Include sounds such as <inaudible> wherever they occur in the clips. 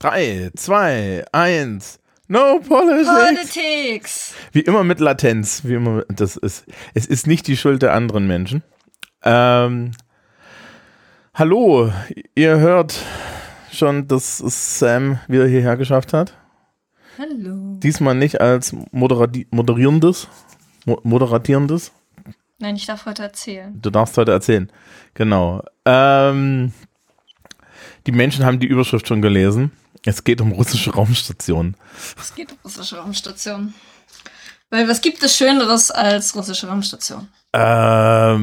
3, 2, 1. No politics. Politics. Wie immer mit Latenz. Wie immer, das ist, es ist nicht die Schuld der anderen Menschen. Ähm, hallo, ihr hört schon, dass Sam wieder hierher geschafft hat. Hallo. Diesmal nicht als Moderati moderierendes, Mo moderatierendes. Nein, ich darf heute erzählen. Du darfst heute erzählen. Genau. Ähm, die Menschen haben die Überschrift schon gelesen. Es geht um russische Raumstationen. Es geht um russische Raumstationen. Weil was gibt es Schöneres als russische Raumstation? Ähm,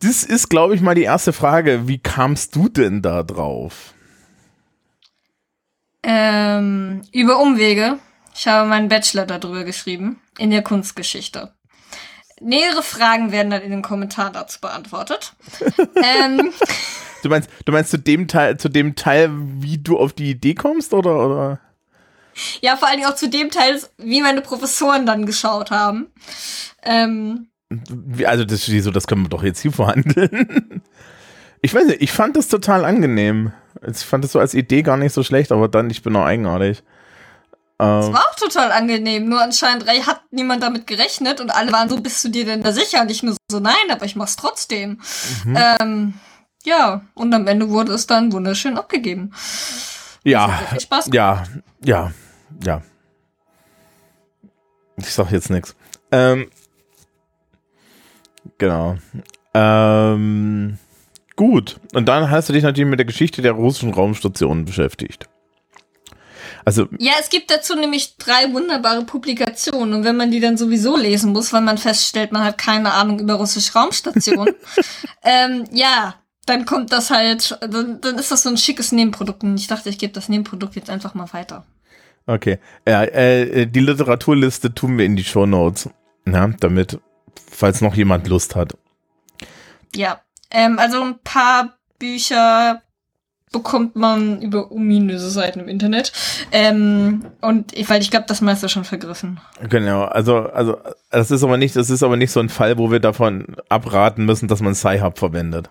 das ist, glaube ich, mal die erste Frage. Wie kamst du denn da drauf? Ähm, über Umwege. Ich habe meinen Bachelor darüber geschrieben. In der Kunstgeschichte. Nähere Fragen werden dann in den Kommentaren dazu beantwortet. <laughs> ähm, Du meinst, du meinst zu dem Teil, zu dem Teil, wie du auf die Idee kommst, oder, oder? ja, vor allen Dingen auch zu dem Teil, wie meine Professoren dann geschaut haben. Ähm, Also das, wieso, das können wir doch jetzt hier verhandeln. <laughs> Ich weiß nicht, ich fand das total angenehm. Ich fand das so als Idee gar nicht so schlecht, aber dann, ich bin auch eigenartig. Es Ähm, war auch total angenehm, nur anscheinend hat niemand damit gerechnet und alle waren so, bist du dir denn da sicher? Und ich nur so, nein, aber ich mach's trotzdem. Mhm. Ähm, ja, und am Ende wurde es dann wunderschön abgegeben. ja, Spaß ja, ja, ja. Ich sag jetzt nichts. Ähm, genau. Ähm, gut. Und dann hast du dich natürlich mit der Geschichte der russischen Raumstation beschäftigt. Also, Ja, es gibt dazu nämlich drei wunderbare Publikationen und wenn man die dann sowieso lesen muss, weil man feststellt, man hat keine Ahnung über russische Raumstationen, <laughs> ähm, ja, dann kommt das halt, dann, dann ist das so ein schickes Nebenprodukt und ich dachte, ich gebe das Nebenprodukt jetzt einfach mal weiter. Okay. Ja, äh, die Literaturliste tun wir in die Shownotes. Ja, damit, falls noch jemand Lust hat. Ja, ähm, also ein paar Bücher bekommt man über ominöse Seiten im Internet. Ähm, und ich, weil ich glaube, das meiste schon vergriffen. Genau, also, also, das ist aber nicht, das ist aber nicht so ein Fall, wo wir davon abraten müssen, dass man Sci-Hub verwendet.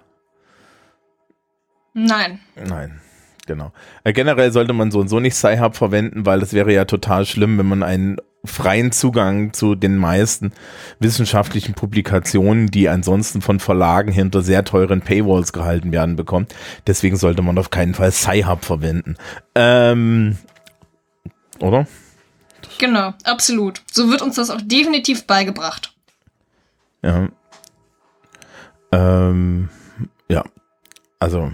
Nein. Nein, genau. Äh, generell sollte man so und so nicht Sci-Hub verwenden, weil das wäre ja total schlimm, wenn man einen freien Zugang zu den meisten wissenschaftlichen Publikationen, die ansonsten von Verlagen hinter sehr teuren Paywalls gehalten werden, bekommt. Deswegen sollte man auf keinen Fall Sci-Hub verwenden. Ähm, oder? Genau, absolut. So wird uns das auch definitiv beigebracht. Ja. Ähm, ja. Also.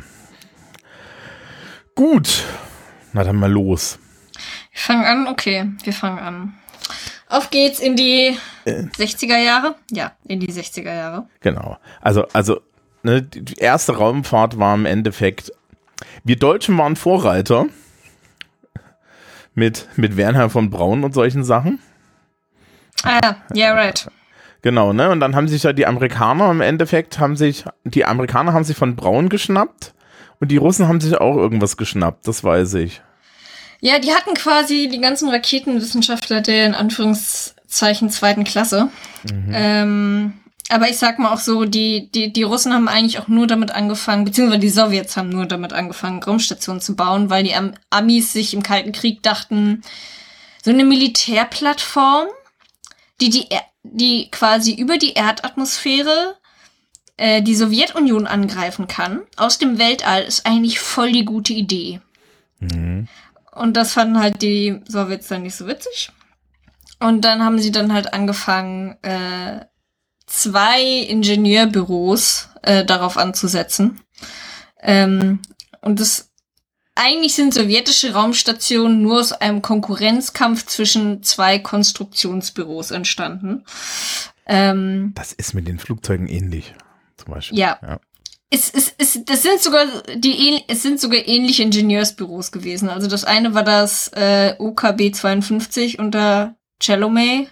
Gut. Na dann mal los. Wir fangen an, okay, wir fangen an. Auf geht's in die 60er Jahre? Ja, in die 60er Jahre. Genau. Also, also, ne, die die erste Raumfahrt war im Endeffekt. Wir Deutschen waren Vorreiter. Mit, mit Werner von Braun und solchen Sachen. Ah ja, yeah, right. Genau, ne? Und dann haben sich ja die Amerikaner im Endeffekt, haben sich, die Amerikaner haben sich von Braun geschnappt und die Russen haben sich auch irgendwas geschnappt, das weiß ich. Ja, die hatten quasi die ganzen Raketenwissenschaftler der in Anführungszeichen zweiten Klasse. Ähm, aber ich sag mal auch so, die, die, die Russen haben eigentlich auch nur damit angefangen, beziehungsweise die Sowjets haben nur damit angefangen, Raumstationen zu bauen, weil die Am Amis sich im Kalten Krieg dachten, so eine Militärplattform, die, die, Er- die quasi über die Erdatmosphäre äh, die Sowjetunion angreifen kann, aus dem Weltall, ist eigentlich voll die gute Idee. Und das fanden halt die Sowjets dann nicht so witzig. Und dann haben sie dann halt angefangen, äh, zwei Ingenieurbüros äh, darauf anzusetzen. Ähm, und das eigentlich sind sowjetische Raumstationen nur aus einem Konkurrenzkampf zwischen zwei Konstruktionsbüros entstanden. Ähm, Das ist mit den Flugzeugen ähnlich, zum Beispiel. Ja. ja. Es, es, es, das sind sogar die es sind sogar ähnliche Ingenieursbüros gewesen. Also das eine war das äh, OKB 52 unter Chelomey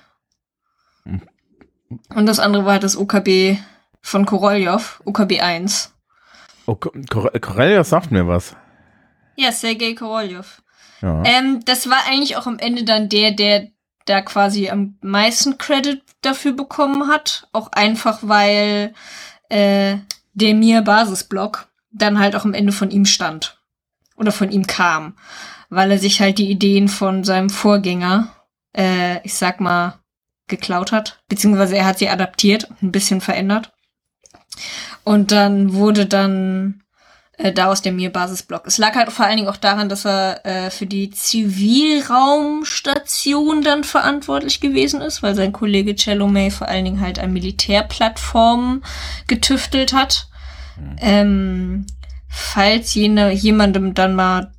Hm. und das andere war das OKB von Korolev, OKB 1. Oh, Cor- Corellia sagt mir was. Ja, Sergei Korolev. Ja. Ähm, das war eigentlich auch am Ende dann der, der da quasi am meisten Credit dafür bekommen hat. Auch einfach, weil äh, der Mir Basisblock dann halt auch am Ende von ihm stand. oder von ihm kam, weil er sich halt die Ideen von seinem Vorgänger, äh, ich sag mal, geklaut hat, beziehungsweise er hat sie adaptiert, ein bisschen verändert. Und dann wurde dann äh, da aus der Mir-Basisblock. Es lag halt vor allen Dingen auch daran, dass er äh, für die Zivilraumstation dann verantwortlich gewesen ist, weil sein Kollege Cello May vor allen Dingen halt an Militärplattformen getüftelt hat. Mhm. Ähm, falls jene, jemandem dann mal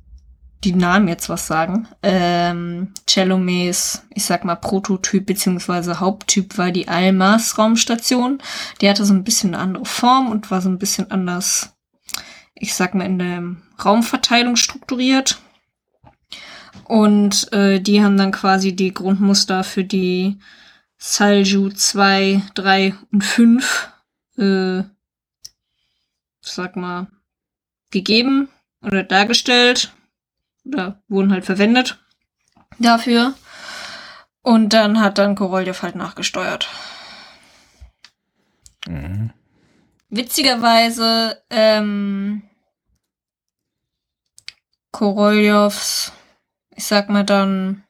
die Namen jetzt was sagen. Ähm, Cellomes, ich sag mal, Prototyp beziehungsweise Haupttyp war die Almas Raumstation. Die hatte so ein bisschen eine andere Form und war so ein bisschen anders, ich sag mal, in der Raumverteilung strukturiert. Und äh, die haben dann quasi die Grundmuster für die Salju 2, 3 und 5, äh, sag mal, gegeben oder dargestellt oder wurden halt verwendet dafür. Und dann hat dann Koroljev halt nachgesteuert. Mhm. Witzigerweise, ähm, Koroljovs, ich sag mal dann,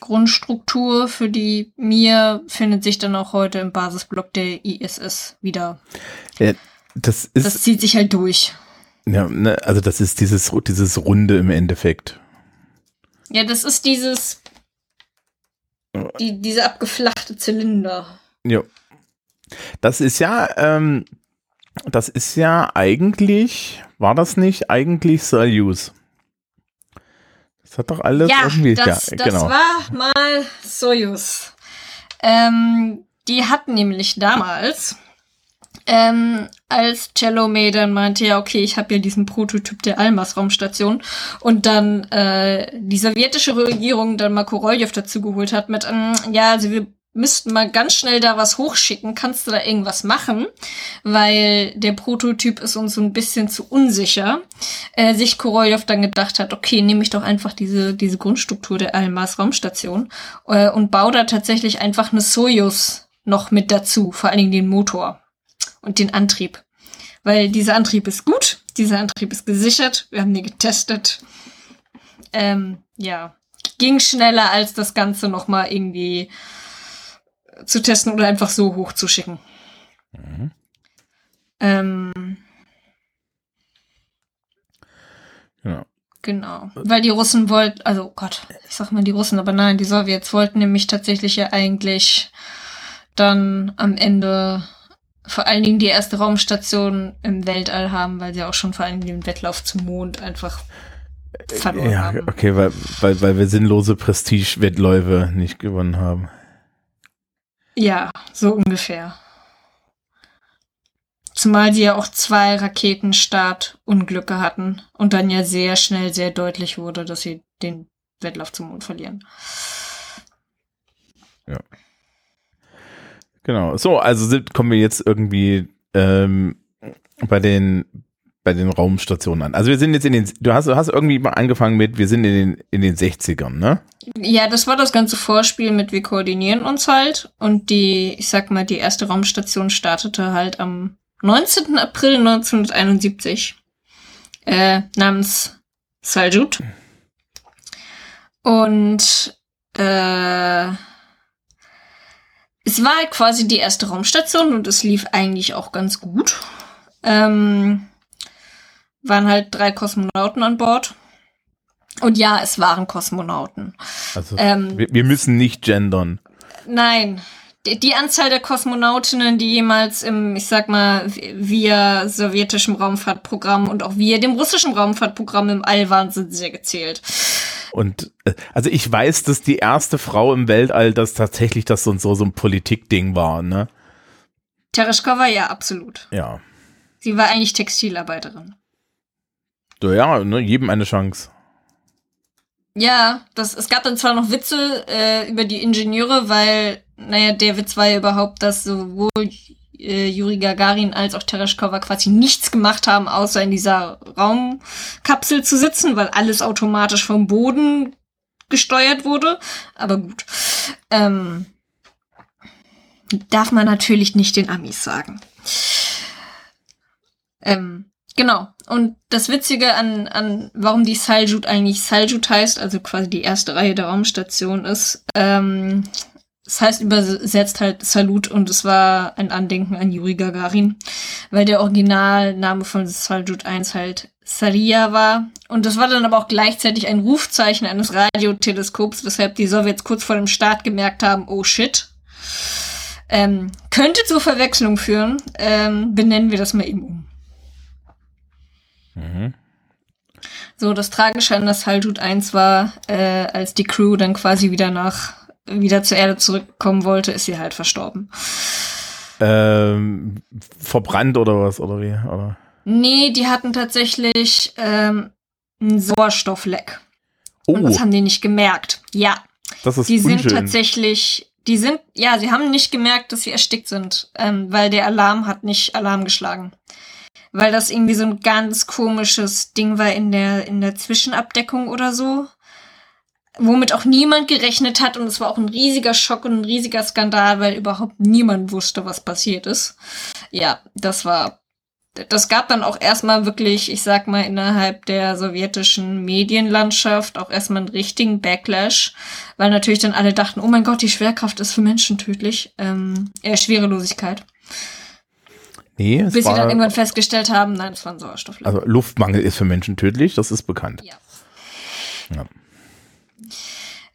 Grundstruktur für die Mir findet sich dann auch heute im Basisblock der ISS wieder. Ja, das, ist, das zieht sich halt durch. Ja, ne, also das ist dieses, dieses Runde im Endeffekt. Ja, das ist dieses, die, diese abgeflachte Zylinder. Ja. Das ist ja, ähm, das ist ja eigentlich, war das nicht eigentlich Soyuz? Das hat doch alles ja, irgendwie, das, ja, genau. das war mal Soyuz. Ähm, die hatten nämlich damals ähm, als Cello dann meinte, ja, okay, ich habe ja diesen Prototyp der Almas-Raumstation und dann äh, die sowjetische Regierung dann mal Korolev dazu geholt hat mit, ähm, ja, also wir müssten mal ganz schnell da was hochschicken. Kannst du da irgendwas machen? Weil der Prototyp ist uns so ein bisschen zu unsicher. Äh, sich Korolev dann gedacht hat, okay, nehme ich doch einfach diese, diese Grundstruktur der Almas Raumstation äh, und baue da tatsächlich einfach eine Soyuz noch mit dazu, vor allen Dingen den Motor und den Antrieb. Weil dieser Antrieb ist gut, dieser Antrieb ist gesichert, wir haben den getestet. Ähm, ja, ging schneller als das Ganze nochmal irgendwie zu testen oder einfach so hochzuschicken. Mhm. Ähm, ja. Genau. Weil die Russen wollten, also oh Gott, ich sag mal die Russen, aber nein, die Sowjets wollten nämlich tatsächlich ja eigentlich dann am Ende vor allen Dingen die erste Raumstation im Weltall haben, weil sie auch schon vor allen Dingen den Wettlauf zum Mond einfach verloren ja, haben. Ja, okay, weil, weil, weil wir sinnlose Prestige-Wettläufe nicht gewonnen haben. Ja, so ungefähr. Zumal sie ja auch zwei Raketenstartunglücke hatten und dann ja sehr schnell sehr deutlich wurde, dass sie den Wettlauf zum Mond verlieren. Ja. Genau. So, also sind, kommen wir jetzt irgendwie ähm, bei den bei den Raumstationen an. Also wir sind jetzt in den, du hast, du hast irgendwie mal angefangen mit, wir sind in den, in den 60ern, ne? Ja, das war das ganze Vorspiel mit, wir koordinieren uns halt und die, ich sag mal, die erste Raumstation startete halt am 19. April 1971 äh, namens Saljut. Und äh, es war quasi die erste Raumstation und es lief eigentlich auch ganz gut. Ähm, waren halt drei Kosmonauten an Bord. Und ja, es waren Kosmonauten. Also, ähm, wir, wir, müssen nicht gendern. Nein. Die, die, Anzahl der Kosmonautinnen, die jemals im, ich sag mal, via sowjetischem Raumfahrtprogramm und auch via dem russischen Raumfahrtprogramm im All waren, sind sehr gezählt. Und äh, also ich weiß, dass die erste Frau im Weltall, dass tatsächlich das so, so, so ein Politikding war, ne? Tereshkova, ja, absolut. Ja. Sie war eigentlich Textilarbeiterin. Ja, ne, jedem eine Chance. Ja, das, es gab dann zwar noch Witze äh, über die Ingenieure, weil, naja, der Witz war ja überhaupt, dass sowohl äh, Juri Gagarin als auch Tereshkova quasi nichts gemacht haben, außer in dieser Raumkapsel zu sitzen, weil alles automatisch vom Boden gesteuert wurde. Aber gut. Ähm, darf man natürlich nicht den Amis sagen. Ähm, genau. und das Witzige an, an warum die Saljut eigentlich Saljut heißt, also quasi die erste Reihe der Raumstation ist, ähm, das heißt übersetzt halt Salut und es war ein Andenken an Yuri Gagarin, weil der Originalname von Saljut 1 halt Saria war. Und das war dann aber auch gleichzeitig ein Rufzeichen eines Radioteleskops, weshalb die Sowjets kurz vor dem Start gemerkt haben, oh shit. Ähm, könnte zur Verwechslung führen. Ähm, benennen wir das mal eben um. Mhm. So, das Tragische an das Haljut 1 war, äh, als die Crew dann quasi wieder nach, wieder zur Erde zurückkommen wollte, ist sie halt verstorben. Ähm, verbrannt oder was, oder wie? Oder? Nee, die hatten tatsächlich ähm, einen Sauerstoffleck. Oh. Und das haben die nicht gemerkt. Ja. Das ist Die unschön. sind tatsächlich, die sind, ja, sie haben nicht gemerkt, dass sie erstickt sind, ähm, weil der Alarm hat nicht Alarm geschlagen. Weil das irgendwie so ein ganz komisches Ding war in der, in der Zwischenabdeckung oder so. Womit auch niemand gerechnet hat und es war auch ein riesiger Schock und ein riesiger Skandal, weil überhaupt niemand wusste, was passiert ist. Ja, das war das gab dann auch erstmal wirklich, ich sag mal, innerhalb der sowjetischen Medienlandschaft auch erstmal einen richtigen Backlash, weil natürlich dann alle dachten, oh mein Gott, die Schwerkraft ist für Menschen tödlich, ähm, eher Schwerelosigkeit. Nee, es Bis war, sie dann irgendwann festgestellt haben, nein, es war ein Sauerstoffleck. Also Luftmangel ist für Menschen tödlich, das ist bekannt. Ja. Ja.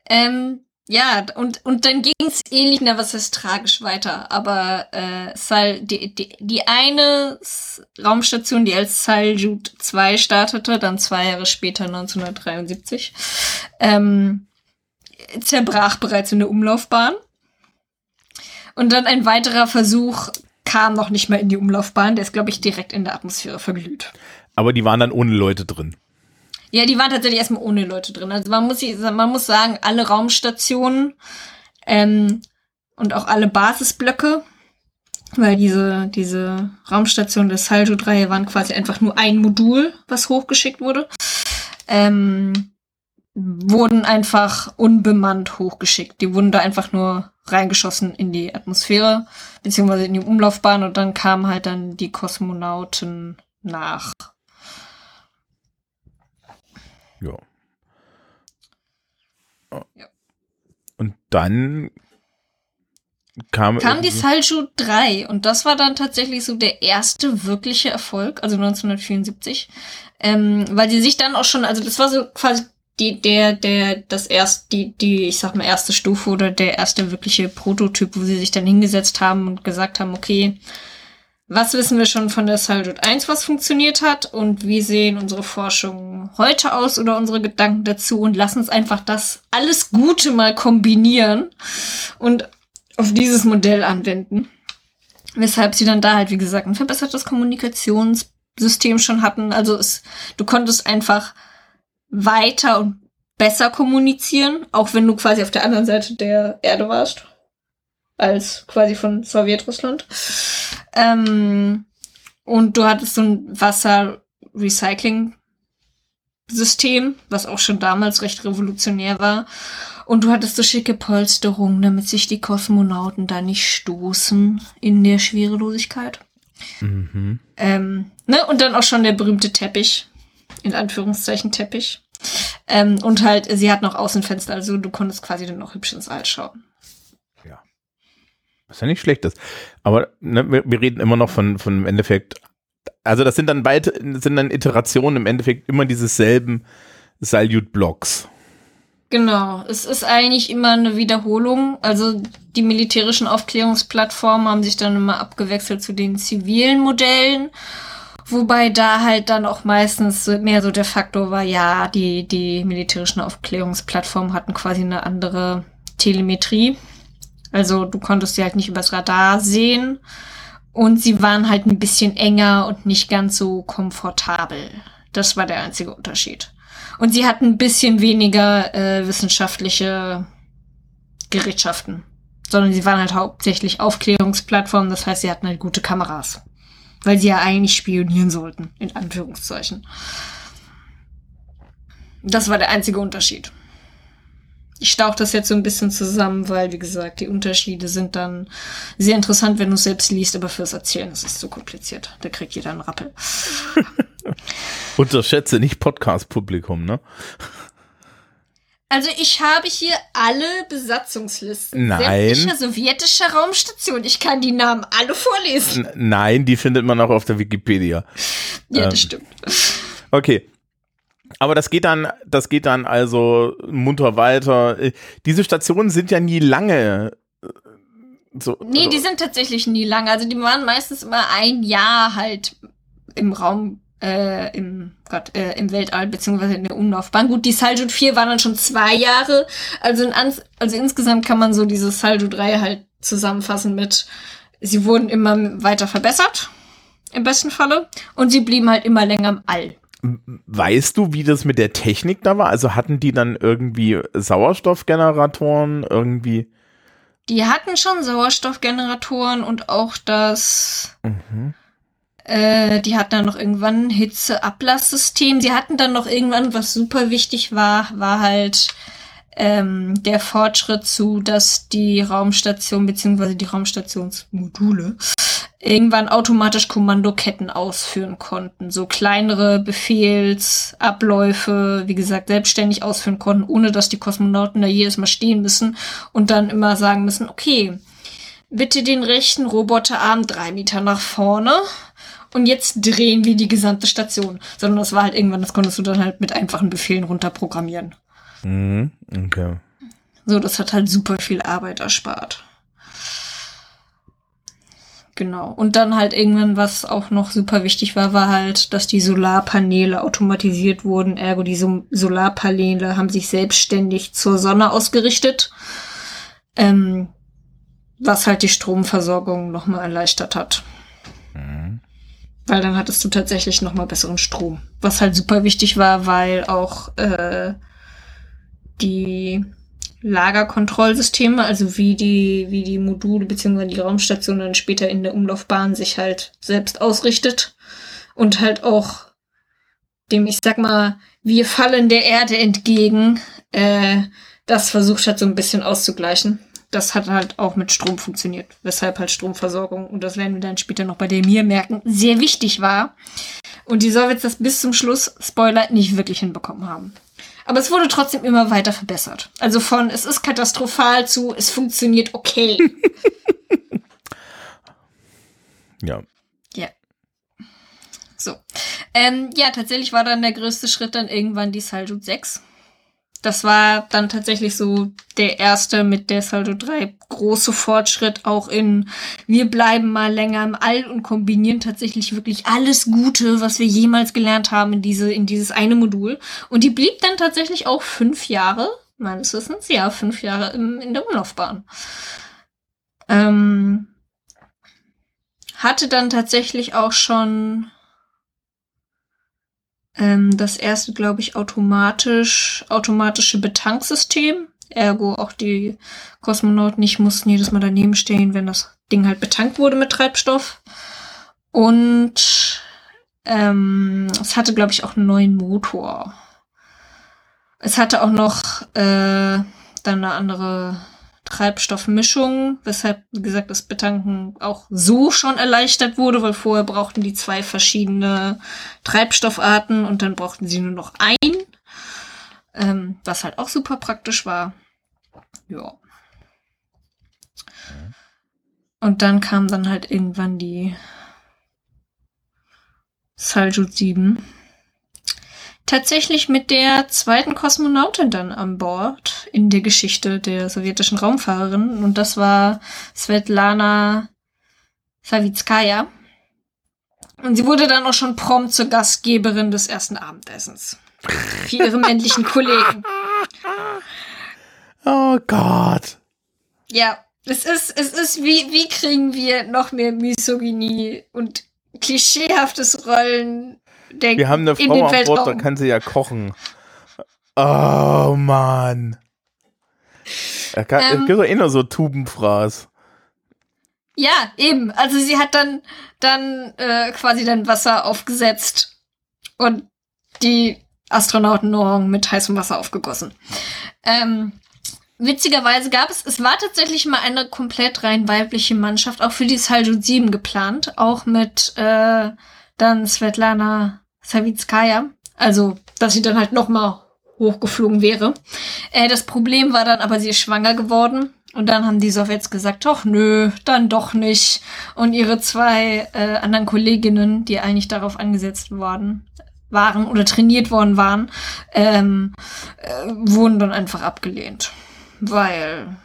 Ähm, ja, und, und dann ging's ähnlich, na, was heißt tragisch weiter. Aber äh, Sal, die, die, die eine Raumstation, die als Saljut 2 startete, dann zwei Jahre später, 1973, ähm, zerbrach bereits in der Umlaufbahn. Und dann ein weiterer Versuch kam noch nicht mehr in die Umlaufbahn. Der ist, glaube ich, direkt in der Atmosphäre verglüht. Aber die waren dann ohne Leute drin. Ja, die waren tatsächlich erstmal ohne Leute drin. Also man muss, man muss sagen, alle Raumstationen ähm, und auch alle Basisblöcke, weil diese, diese Raumstation des Saljut-Reihe waren quasi einfach nur ein Modul, was hochgeschickt wurde, ähm, wurden einfach unbemannt hochgeschickt. Die wurden da einfach nur reingeschossen in die Atmosphäre, beziehungsweise in die Umlaufbahn und dann kamen halt dann die Kosmonauten nach. Ja. Ja. Und dann kam, kam die Saljut 3 und das war dann tatsächlich so der erste wirkliche Erfolg, also 1974, ähm, weil sie sich dann auch schon, also das war so quasi die, der, der, das erst, die, die, ich sag mal, erste Stufe oder der erste wirkliche Prototyp, wo sie sich dann hingesetzt haben und gesagt haben, okay, was wissen wir schon von der Saljut 1, was funktioniert hat und wie sehen unsere Forschungen heute aus oder unsere Gedanken dazu und lass uns einfach das alles Gute mal kombinieren und auf dieses Modell anwenden. Weshalb sie dann da halt, wie gesagt, ein verbessertes Kommunikationssystem schon hatten. Also es, du konntest einfach weiter und besser kommunizieren, auch wenn du quasi auf der anderen Seite der Erde warst. Als quasi von Sowjetrussland. Ähm, und du hattest so ein Wasserrecycling-System, was auch schon damals recht revolutionär war. Und du hattest so schicke Polsterungen, damit sich die Kosmonauten da nicht stoßen in der Schwerelosigkeit. Mhm. Ähm, ne? Und dann auch schon der berühmte Teppich. In Anführungszeichen Teppich. Ähm, und halt, sie hat noch Außenfenster, also du konntest quasi dann auch hübsch ins All schauen. Was ja nicht schlecht ist. Aber ne, wir, wir reden immer noch von, von im Endeffekt, also das sind dann beide, sind dann Iterationen im Endeffekt immer dieses selben Salyut-Blocks. Genau, es ist eigentlich immer eine Wiederholung. Also die militärischen Aufklärungsplattformen haben sich dann immer abgewechselt zu den zivilen Modellen. Wobei da halt dann auch meistens mehr so der Faktor war, ja, die, die militärischen Aufklärungsplattformen hatten quasi eine andere Telemetrie. Also du konntest sie halt nicht übers Radar sehen. Und sie waren halt ein bisschen enger und nicht ganz so komfortabel. Das war der einzige Unterschied. Und sie hatten ein bisschen weniger äh, wissenschaftliche Gerätschaften. Sondern sie waren halt hauptsächlich Aufklärungsplattformen, das heißt, sie hatten halt gute Kameras. Weil sie ja eigentlich spionieren sollten, in Anführungszeichen. Das war der einzige Unterschied. Ich stauche das jetzt so ein bisschen zusammen, weil, wie gesagt, die Unterschiede sind dann sehr interessant, wenn du es selbst liest, aber fürs Erzählen ist es zu kompliziert. Da kriegt jeder einen Rappel. <laughs> Unterschätze nicht Podcast-Publikum, ne? Also ich habe hier alle Besatzungslisten Nein. sämtlicher sowjetischer Raumstation. Ich kann die Namen alle vorlesen. N nein, die findet man auch auf der Wikipedia. Ja, das Ähm. stimmt. Okay. Aber das geht dann, das geht dann also munter weiter. Diese Stationen sind ja nie lange. äh, So, Nee, also- die sind tatsächlich nie lang. Also die waren meistens immer ein Jahr halt im Raum, äh, im, Gott, äh, im Weltall, beziehungsweise in der Umlaufbahn. Gut, die Saljut 4 waren dann schon zwei Jahre. Also, in, also insgesamt kann man so diese Saljut 3 halt zusammenfassen mit, sie wurden immer weiter verbessert. Im besten Falle. Und sie blieben halt immer länger im All. Weißt du, wie das mit der Technik da war? Also hatten die dann irgendwie Sauerstoffgeneratoren irgendwie? Die hatten schon Sauerstoffgeneratoren und auch das Mhm. Äh, die hatten dann noch irgendwann ein Hitzeablasssystem. Sie hatten dann noch irgendwann, was super wichtig war, war halt ähm, der Fortschritt zu, dass die Raumstation beziehungsweise die Raumstationsmodule irgendwann automatisch Kommandoketten ausführen konnten. So kleinere Befehlsabläufe, wie gesagt, selbstständig ausführen konnten, ohne dass die Kosmonauten da jedes Mal stehen müssen und dann immer sagen müssen, okay, bitte den rechten Roboterarm drei Meter nach vorne und jetzt drehen wir die gesamte Station. Sondern das war halt irgendwann, das konntest du dann halt mit einfachen Befehlen runterprogrammieren. Mhm. Okay. So, das hat halt super viel Arbeit erspart. Genau. Und dann halt irgendwann, was auch noch super wichtig war, war halt, dass die Solarpaneele automatisiert wurden. Ergo, die Sol- Solarpaneele haben sich selbstständig zur Sonne ausgerichtet. Ähm, was halt die Stromversorgung nochmal erleichtert hat. Weil dann hattest du tatsächlich nochmal besseren Strom. Was halt super wichtig war, weil auch äh, die Lagerkontrollsysteme, also wie die, wie die Module bzw. die Raumstation dann später in der Umlaufbahn sich halt selbst ausrichtet und halt auch dem, ich sag mal, wir fallen der Erde entgegen, äh, das versucht hat so ein bisschen auszugleichen. Das hat halt auch mit Strom funktioniert, weshalb halt Stromversorgung, und das werden wir dann später noch bei der Mir merken, sehr wichtig war. Und die Sowjets das bis zum Schluss, Spoiler, nicht wirklich hinbekommen haben. Aber es wurde trotzdem immer weiter verbessert. Also von es ist katastrophal zu es funktioniert okay. <laughs> Ja. ja. So. Ähm, ja, tatsächlich war dann der größte Schritt dann irgendwann die Saljut 6. Das war dann tatsächlich so der erste mit der Saljut 3 große Fortschritt auch in wir bleiben mal länger im All und kombinieren tatsächlich wirklich alles Gute, was wir jemals gelernt haben in diese in dieses eine Modul und die blieb dann tatsächlich auch fünf Jahre meines Wissens ja fünf Jahre im, in der Umlaufbahn. Ähm, hatte dann tatsächlich auch schon ähm, das erste, glaube ich, automatisch, automatische Betanksystem. Ergo auch die Kosmonauten nicht mussten jedes Mal daneben stehen, wenn das Ding halt betankt wurde mit Treibstoff. Und ähm, es hatte, glaube ich, auch einen neuen Motor. Es hatte auch noch äh, dann eine andere Treibstoffmischung, weshalb, wie gesagt, das Betanken auch so schon erleichtert wurde, weil vorher brauchten die zwei verschiedene Treibstoffarten und dann brauchten sie nur noch ein, ähm, was halt auch super praktisch war. Ja. Und dann kam dann halt irgendwann die Saljut 7 tatsächlich mit der zweiten Kosmonautin dann an Bord in der Geschichte der sowjetischen Raumfahrerin. Und das war Svetlana Savitskaya. Und sie wurde dann auch schon prompt zur Gastgeberin des ersten Abendessens. Für ihre männlichen <laughs> Kollegen. Oh Gott. Ja, es ist, es ist, wie, wie kriegen wir noch mehr Misogynie und klischeehaftes Rollen der Wir haben eine in Frau den an Bord, da kann sie ja kochen. Oh Mann. Er kann, Ähm. es gibt doch eh nur so Tubenfraß. Ja, eben. Also sie hat dann, dann äh, quasi dann Wasser aufgesetzt und die Astronautennahrung mit heißem Wasser aufgegossen. Ähm, witzigerweise gab es, es war tatsächlich mal eine komplett rein weibliche Mannschaft, auch für die Saljut 7 geplant, auch mit äh, dann Svetlana Savitskaya. Also, dass sie dann halt noch mal hochgeflogen wäre. Äh, das Problem war dann aber, sie ist schwanger geworden. Und dann haben die Sowjets gesagt, doch nö, dann doch nicht. Und ihre zwei äh, anderen Kolleginnen, die eigentlich darauf angesetzt worden waren oder trainiert worden waren, ähm, äh, wurden dann einfach abgelehnt. Weil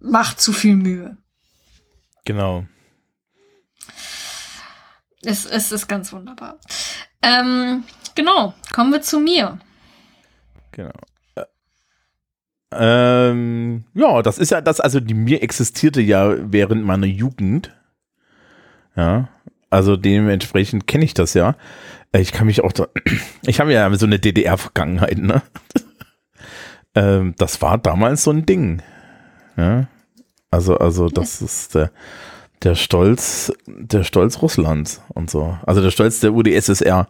macht zu viel Mühe. Genau. Es, es ist ganz wunderbar. Ähm, genau, kommen wir zu mir. Genau. Ähm, ja, das ist ja das, also die mir existierte ja während meiner Jugend. Ja, also dementsprechend kenne ich das ja. Äh, ich kann mich auch, da, <clears throat> ich habe ja so eine DDR-Vergangenheit, ne? <laughs> ähm, das war damals so ein Ding. Ja, also, also das ist der, der Stolz, der Stolz Russlands und so. Also der Stolz der UdSSR.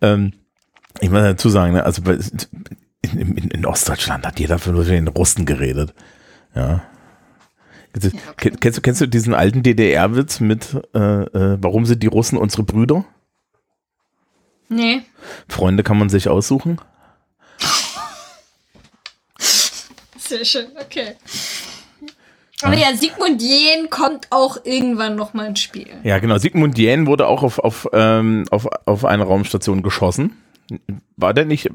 Ähm, ich muss dazu sagen, ne, also bei, in, in, in Ostdeutschland hat jeder von den Russen geredet. Ja. ja okay. Kennst, du, kennst du diesen alten DDR-Witz mit, äh, äh, warum sind die Russen unsere Brüder? Nee. Freunde kann man sich aussuchen. Sehr schön, okay. Aber ja, Sigmund Jähn kommt auch irgendwann noch mal ins Spiel. Ja, genau. Sigmund Jähn wurde auch auf, auf, ähm, auf, auf eine Raumstation geschossen. War der nicht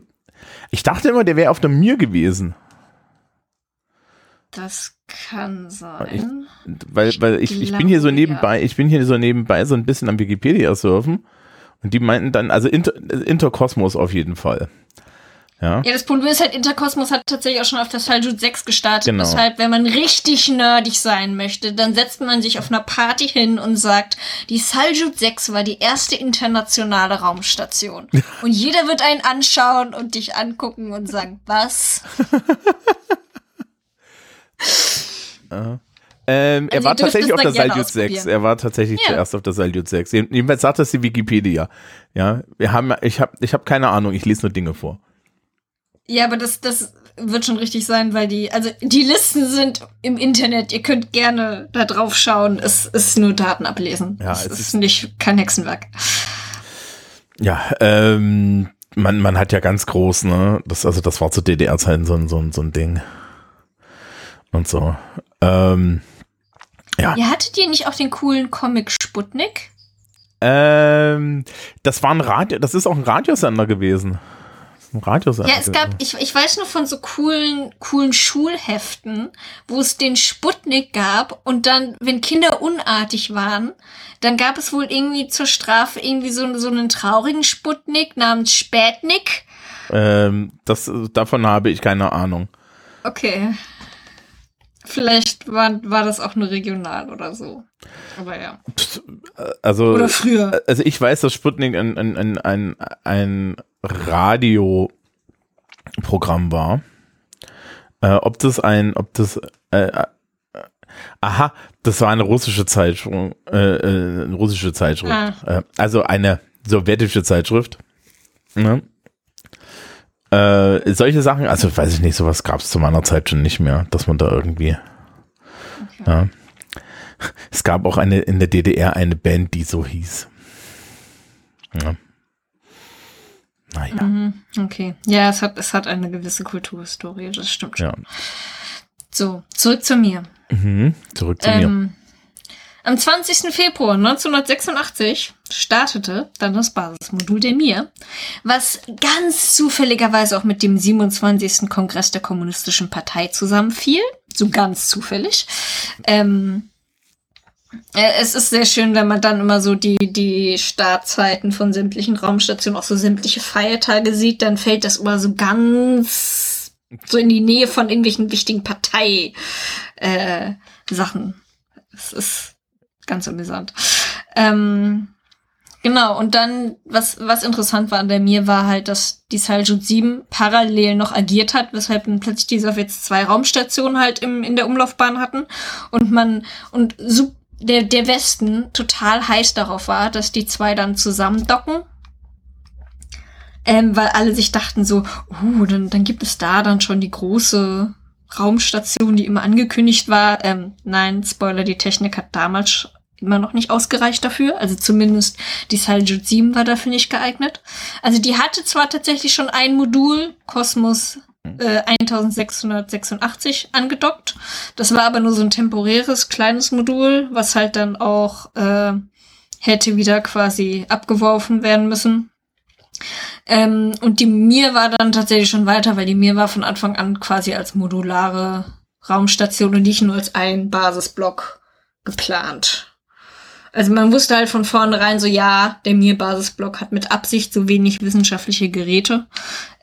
ich dachte immer, der wäre auf der Mir gewesen. Das kann sein. Ich, weil weil ich, ich bin hier so nebenbei, ich bin hier so nebenbei so ein bisschen am Wikipedia surfen und die meinten dann, also Inter, Interkosmos auf jeden Fall. Ja. ja, das Problem ist halt, Interkosmos hat tatsächlich auch schon auf der Saljut 6 gestartet. Genau. Deshalb, wenn man richtig nerdig sein möchte, dann setzt man sich auf einer Party hin und sagt, die Saljut 6 war die erste internationale Raumstation. <laughs> und jeder wird einen anschauen und dich angucken und sagen, was? <laughs> uh. Ähm, also er war tatsächlich auf der Saljut 6. Er war tatsächlich ja. zuerst auf der Saljut 6. Jedenfalls sagt das die Wikipedia. Ja, wir haben, ich habe, ich habe keine Ahnung. Ich lese nur Dinge vor. Ja, aber das, das wird schon richtig sein, weil die, also die Listen sind im Internet. Ihr könnt gerne da drauf schauen. Es ist nur Daten ablesen. Ja, es, es ist, ist nicht kein Hexenwerk. Ja, ähm, man, man hat ja ganz groß, ne? Das, also das war zu DDR-Zeiten so, so, so ein Ding. Und so. Ähm, ja. Ihr hattet ihr nicht auch den coolen Comic Sputnik? Ähm, das war ein Radio, das ist auch ein Radiosender gewesen. Radiosender. Ja, es gab, ich, ich weiß nur von so coolen, coolen Schulheften, wo es den Sputnik gab und dann, wenn Kinder unartig waren, dann gab es wohl irgendwie zur Strafe irgendwie so, so einen traurigen Sputnik namens Spätnik. Ähm, das, davon habe ich keine Ahnung. Okay. Vielleicht war, war das auch nur regional oder so. Aber ja. Also, oder früher. Also ich weiß, dass Sputnik ein, ein, ein, ein, ein Radioprogramm war. Äh, ob das ein, ob das, äh, äh, aha, das war eine russische Zeitschrift, äh, äh, eine russische Zeitschrift. Ah. Äh, also eine sowjetische Zeitschrift. Ne? Äh, solche Sachen, also weiß ich nicht, sowas gab es zu meiner Zeit schon nicht mehr, dass man da irgendwie. Okay. Ja. Es gab auch eine in der DDR eine Band, die so hieß. Ja. Naja. Mhm, okay. Ja, es hat, es hat eine gewisse Kulturhistorie, das stimmt schon. Ja. So, zurück zu mir. Mhm, zurück zu ähm, mir. Am 20. Februar 1986 startete dann das Basismodul der Mir, was ganz zufälligerweise auch mit dem 27. Kongress der Kommunistischen Partei zusammenfiel. So ganz zufällig. Ähm, äh, es ist sehr schön, wenn man dann immer so die, die Startzeiten von sämtlichen Raumstationen, auch so sämtliche Feiertage sieht, dann fällt das immer so ganz so in die Nähe von irgendwelchen wichtigen Partei äh, Sachen. Es ist ganz amüsant. Ähm, genau, und dann, was, was interessant war an der mir, war halt, dass die Saljut 7 parallel noch agiert hat, weshalb dann plötzlich die Sowjets zwei Raumstationen halt im, in der Umlaufbahn hatten und man, und super der, der Westen total heiß darauf war, dass die zwei dann zusammen docken. Ähm, weil alle sich dachten so, uh, dann, dann gibt es da dann schon die große Raumstation, die immer angekündigt war. Ähm, nein, Spoiler, die Technik hat damals immer noch nicht ausgereicht dafür. Also zumindest die Saljut 7 war dafür nicht geeignet. Also die hatte zwar tatsächlich schon ein Modul, Cosmos äh, 1686 angedockt. Das war aber nur so ein temporäres kleines Modul, was halt dann auch äh, hätte wieder quasi abgeworfen werden müssen. Ähm, und die Mir war dann tatsächlich schon weiter, weil die Mir war von Anfang an quasi als modulare Raumstation und nicht nur als ein Basisblock geplant. Also man wusste halt von vornherein so, ja, der Mir-Basisblock hat mit Absicht so wenig wissenschaftliche Geräte.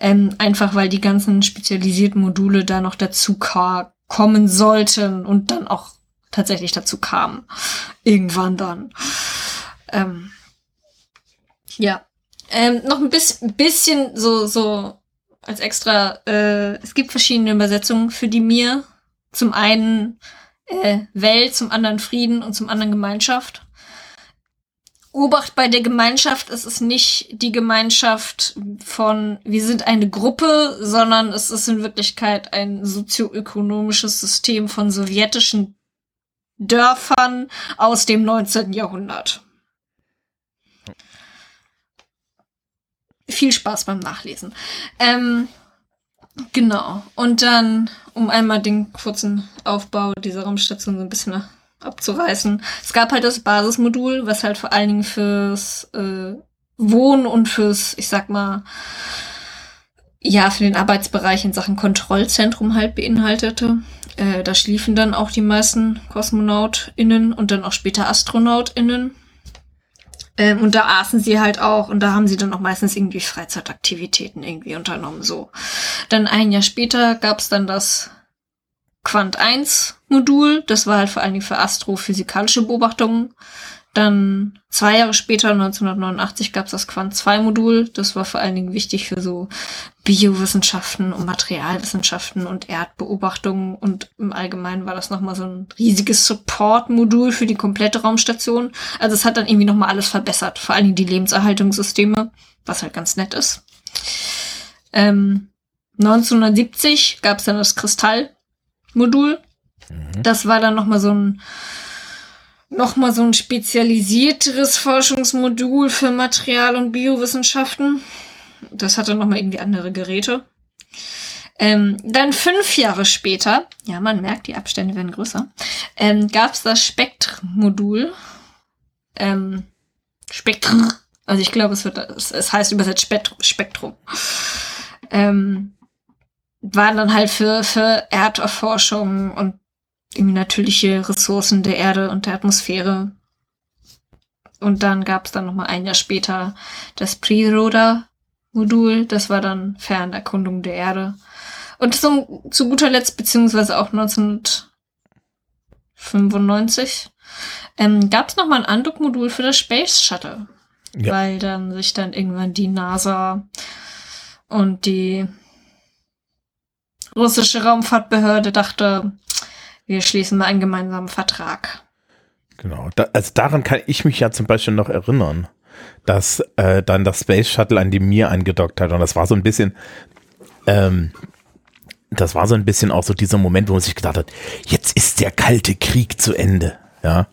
Ähm, einfach weil die ganzen spezialisierten Module da noch dazu kommen sollten und dann auch tatsächlich dazu kamen. Irgendwann dann. Ähm, ja. Ähm, noch ein bisschen, bisschen so, so als extra, äh, es gibt verschiedene Übersetzungen für die Mir. Zum einen äh, Welt, zum anderen Frieden und zum anderen Gemeinschaft. Obacht bei der Gemeinschaft, es ist nicht die Gemeinschaft von wir sind eine Gruppe, sondern es ist in Wirklichkeit ein sozioökonomisches System von sowjetischen Dörfern aus dem 19. Jahrhundert. Viel Spaß beim Nachlesen. Ähm, genau. Und dann, um einmal den kurzen Aufbau dieser Raumstation so ein bisschen abzureißen. Es gab halt das Basismodul, was halt vor allen Dingen fürs äh, Wohnen und fürs, ich sag mal, ja, für den Arbeitsbereich in Sachen Kontrollzentrum halt beinhaltete. Äh, da schliefen dann auch die meisten KosmonautInnen und dann auch später AstronautInnen. Ähm, und da aßen sie halt auch und da haben sie dann auch meistens irgendwie Freizeitaktivitäten irgendwie unternommen, so. Dann ein Jahr später gab's dann das Quant 1 Modul. Das war halt vor allen Dingen für astrophysikalische Beobachtungen. Dann zwei Jahre später, 1989, gab es das Quant 2 Modul. Das war vor allen Dingen wichtig für so Biowissenschaften und Materialwissenschaften und Erdbeobachtungen. Und im Allgemeinen war das nochmal so ein riesiges Support-Modul für die komplette Raumstation. Also es hat dann irgendwie nochmal alles verbessert. Vor allen Dingen die Lebenserhaltungssysteme, was halt ganz nett ist. Ähm, 1970 gab es dann das Kristall Modul. Mhm. Das war dann nochmal so ein nochmal so ein spezialisierteres Forschungsmodul für Material- und Biowissenschaften. Das hatte nochmal irgendwie andere Geräte. Ähm, dann fünf Jahre später, ja, man merkt, die Abstände werden größer, ähm, gab es das Spektrum-Modul. Ähm, Spektrum. Also ich glaube, es wird, es heißt übersetzt Spektrum. Ähm, waren dann halt für, für Erderforschung und natürliche Ressourcen der Erde und der Atmosphäre. Und dann gab es dann noch mal ein Jahr später das Pre-Roda-Modul. Das war dann Fernerkundung der Erde. Und zum, zu guter Letzt, beziehungsweise auch 1995, ähm, gab es noch mal ein Andock-Modul für das Space Shuttle. Ja. Weil dann sich dann irgendwann die NASA und die russische Raumfahrtbehörde dachte, wir schließen mal einen gemeinsamen Vertrag. Genau, da, also daran kann ich mich ja zum Beispiel noch erinnern, dass äh, dann das Space Shuttle an die Mir angedockt hat und das war so ein bisschen, ähm, das war so ein bisschen auch so dieser Moment, wo man sich gedacht hat, jetzt ist der kalte Krieg zu Ende, ja.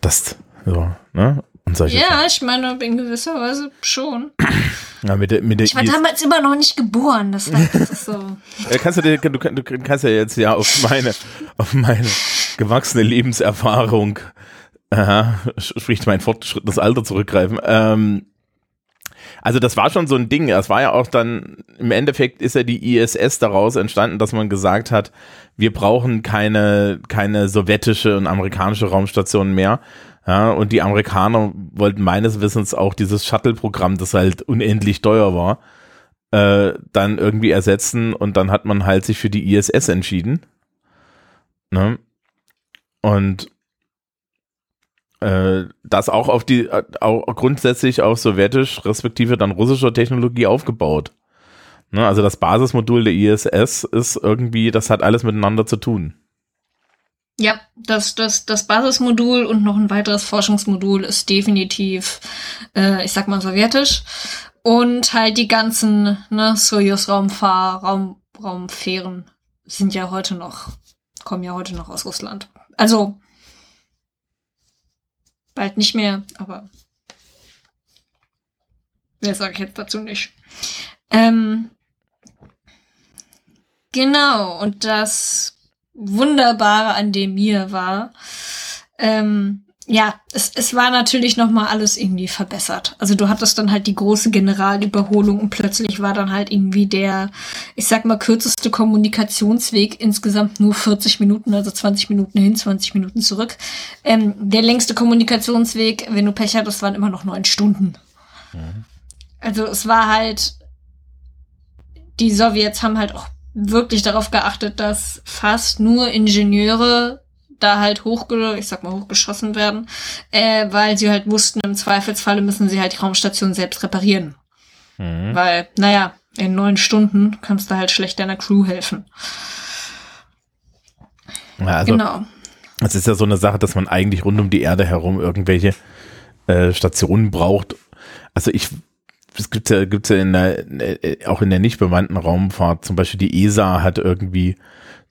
Das, so, ne? Ja, ich meine, in gewisser Weise schon. Ja, mit der, mit der ich war damals immer noch nicht geboren, das war das ist so. <laughs> kannst du, dir, du, du kannst ja jetzt ja auf meine, auf meine gewachsene Lebenserfahrung, aha, spricht mein fortgeschrittenes Alter zurückgreifen. Ähm, also das war schon so ein Ding. Es war ja auch dann, im Endeffekt ist ja die ISS daraus entstanden, dass man gesagt hat, wir brauchen keine, keine sowjetische und amerikanische Raumstation mehr, ja, und die Amerikaner wollten meines Wissens auch dieses Shuttle-Programm, das halt unendlich teuer war, äh, dann irgendwie ersetzen und dann hat man halt sich für die ISS entschieden. Ne? Und äh, das auch auf die, auch grundsätzlich auf sowjetisch, respektive dann russischer Technologie aufgebaut. Ne? Also das Basismodul der ISS ist irgendwie, das hat alles miteinander zu tun. Ja, das, das, das Basismodul und noch ein weiteres Forschungsmodul ist definitiv, äh, ich sag mal, sowjetisch. Und halt die ganzen ne, Soyuz-Raumfahr, Raum, Raumfähren sind ja heute noch, kommen ja heute noch aus Russland. Also bald nicht mehr, aber mehr sage ich jetzt dazu nicht. Ähm, genau, und das Wunderbare an dem mir war, ähm, ja, es, es war natürlich noch mal alles irgendwie verbessert. Also du hattest dann halt die große Generalüberholung und plötzlich war dann halt irgendwie der, ich sag mal, kürzeste Kommunikationsweg insgesamt nur 40 Minuten, also 20 Minuten hin, 20 Minuten zurück. Ähm, der längste Kommunikationsweg, wenn du Pech hattest, waren immer noch neun Stunden. Mhm. Also es war halt, die Sowjets haben halt auch wirklich darauf geachtet, dass fast nur Ingenieure da halt hochge, ich sag mal, hochgeschossen werden, äh, weil sie halt wussten, im Zweifelsfalle müssen sie halt die Raumstation selbst reparieren. Mhm. Weil, naja, in neun Stunden kannst du halt schlecht deiner Crew helfen. Ja, also, genau. Es ist ja so eine Sache, dass man eigentlich rund um die Erde herum irgendwelche äh, Stationen braucht. Also ich, es gibt ja, gibt's ja in der, äh, auch in der nicht bemannten Raumfahrt, zum Beispiel die ESA hat irgendwie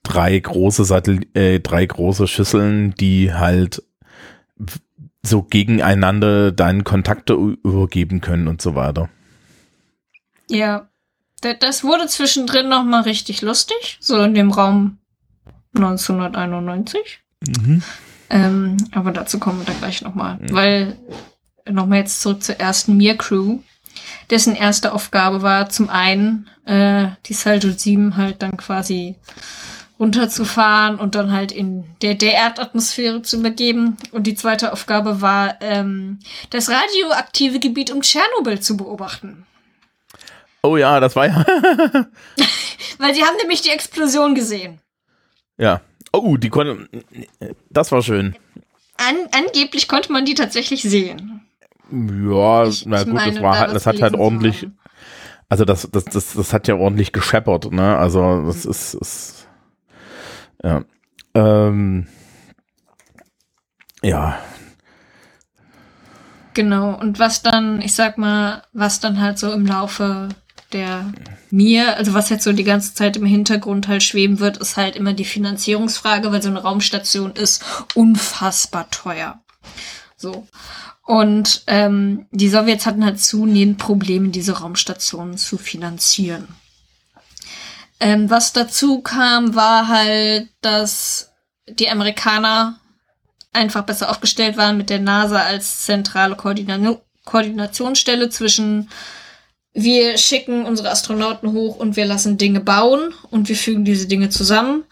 drei große Sattel, äh, drei große Schüsseln, die halt so gegeneinander deinen Kontakte übergeben können und so weiter. Ja, das wurde zwischendrin noch mal richtig lustig, so in dem Raum 1991. Mhm. Ähm, aber dazu kommen wir dann gleich noch mal, mhm. weil noch mal jetzt zurück zur ersten Mir Crew, dessen erste Aufgabe war zum einen äh, die Saljut 7 halt dann quasi runterzufahren und dann halt in der, der Erdatmosphäre zu übergeben. Und die zweite Aufgabe war, ähm, das radioaktive Gebiet um Tschernobyl zu beobachten. Oh ja, das war ja. <laughs> <laughs> Weil sie haben nämlich die Explosion gesehen. Ja. Oh, die konnten. Das war schön. An, angeblich konnte man die tatsächlich sehen. Ja, ich, na gut, meine, das war halt, das hat halt ordentlich. Also das, das, das, das hat ja ordentlich gescheppert, ne? Also das ist, ist ja. Ähm, ja. Genau, und was dann, ich sag mal, was dann halt so im Laufe der mir, also was jetzt so die ganze Zeit im Hintergrund halt schweben wird, ist halt immer die Finanzierungsfrage, weil so eine Raumstation ist unfassbar teuer. So. Und ähm, die Sowjets hatten halt zunehmend Probleme, diese Raumstationen zu finanzieren. Ähm, was dazu kam, war halt, dass die Amerikaner einfach besser aufgestellt waren mit der NASA als zentrale Koordina Koordinationsstelle zwischen wir schicken unsere Astronauten hoch und wir lassen Dinge bauen und wir fügen diese Dinge zusammen,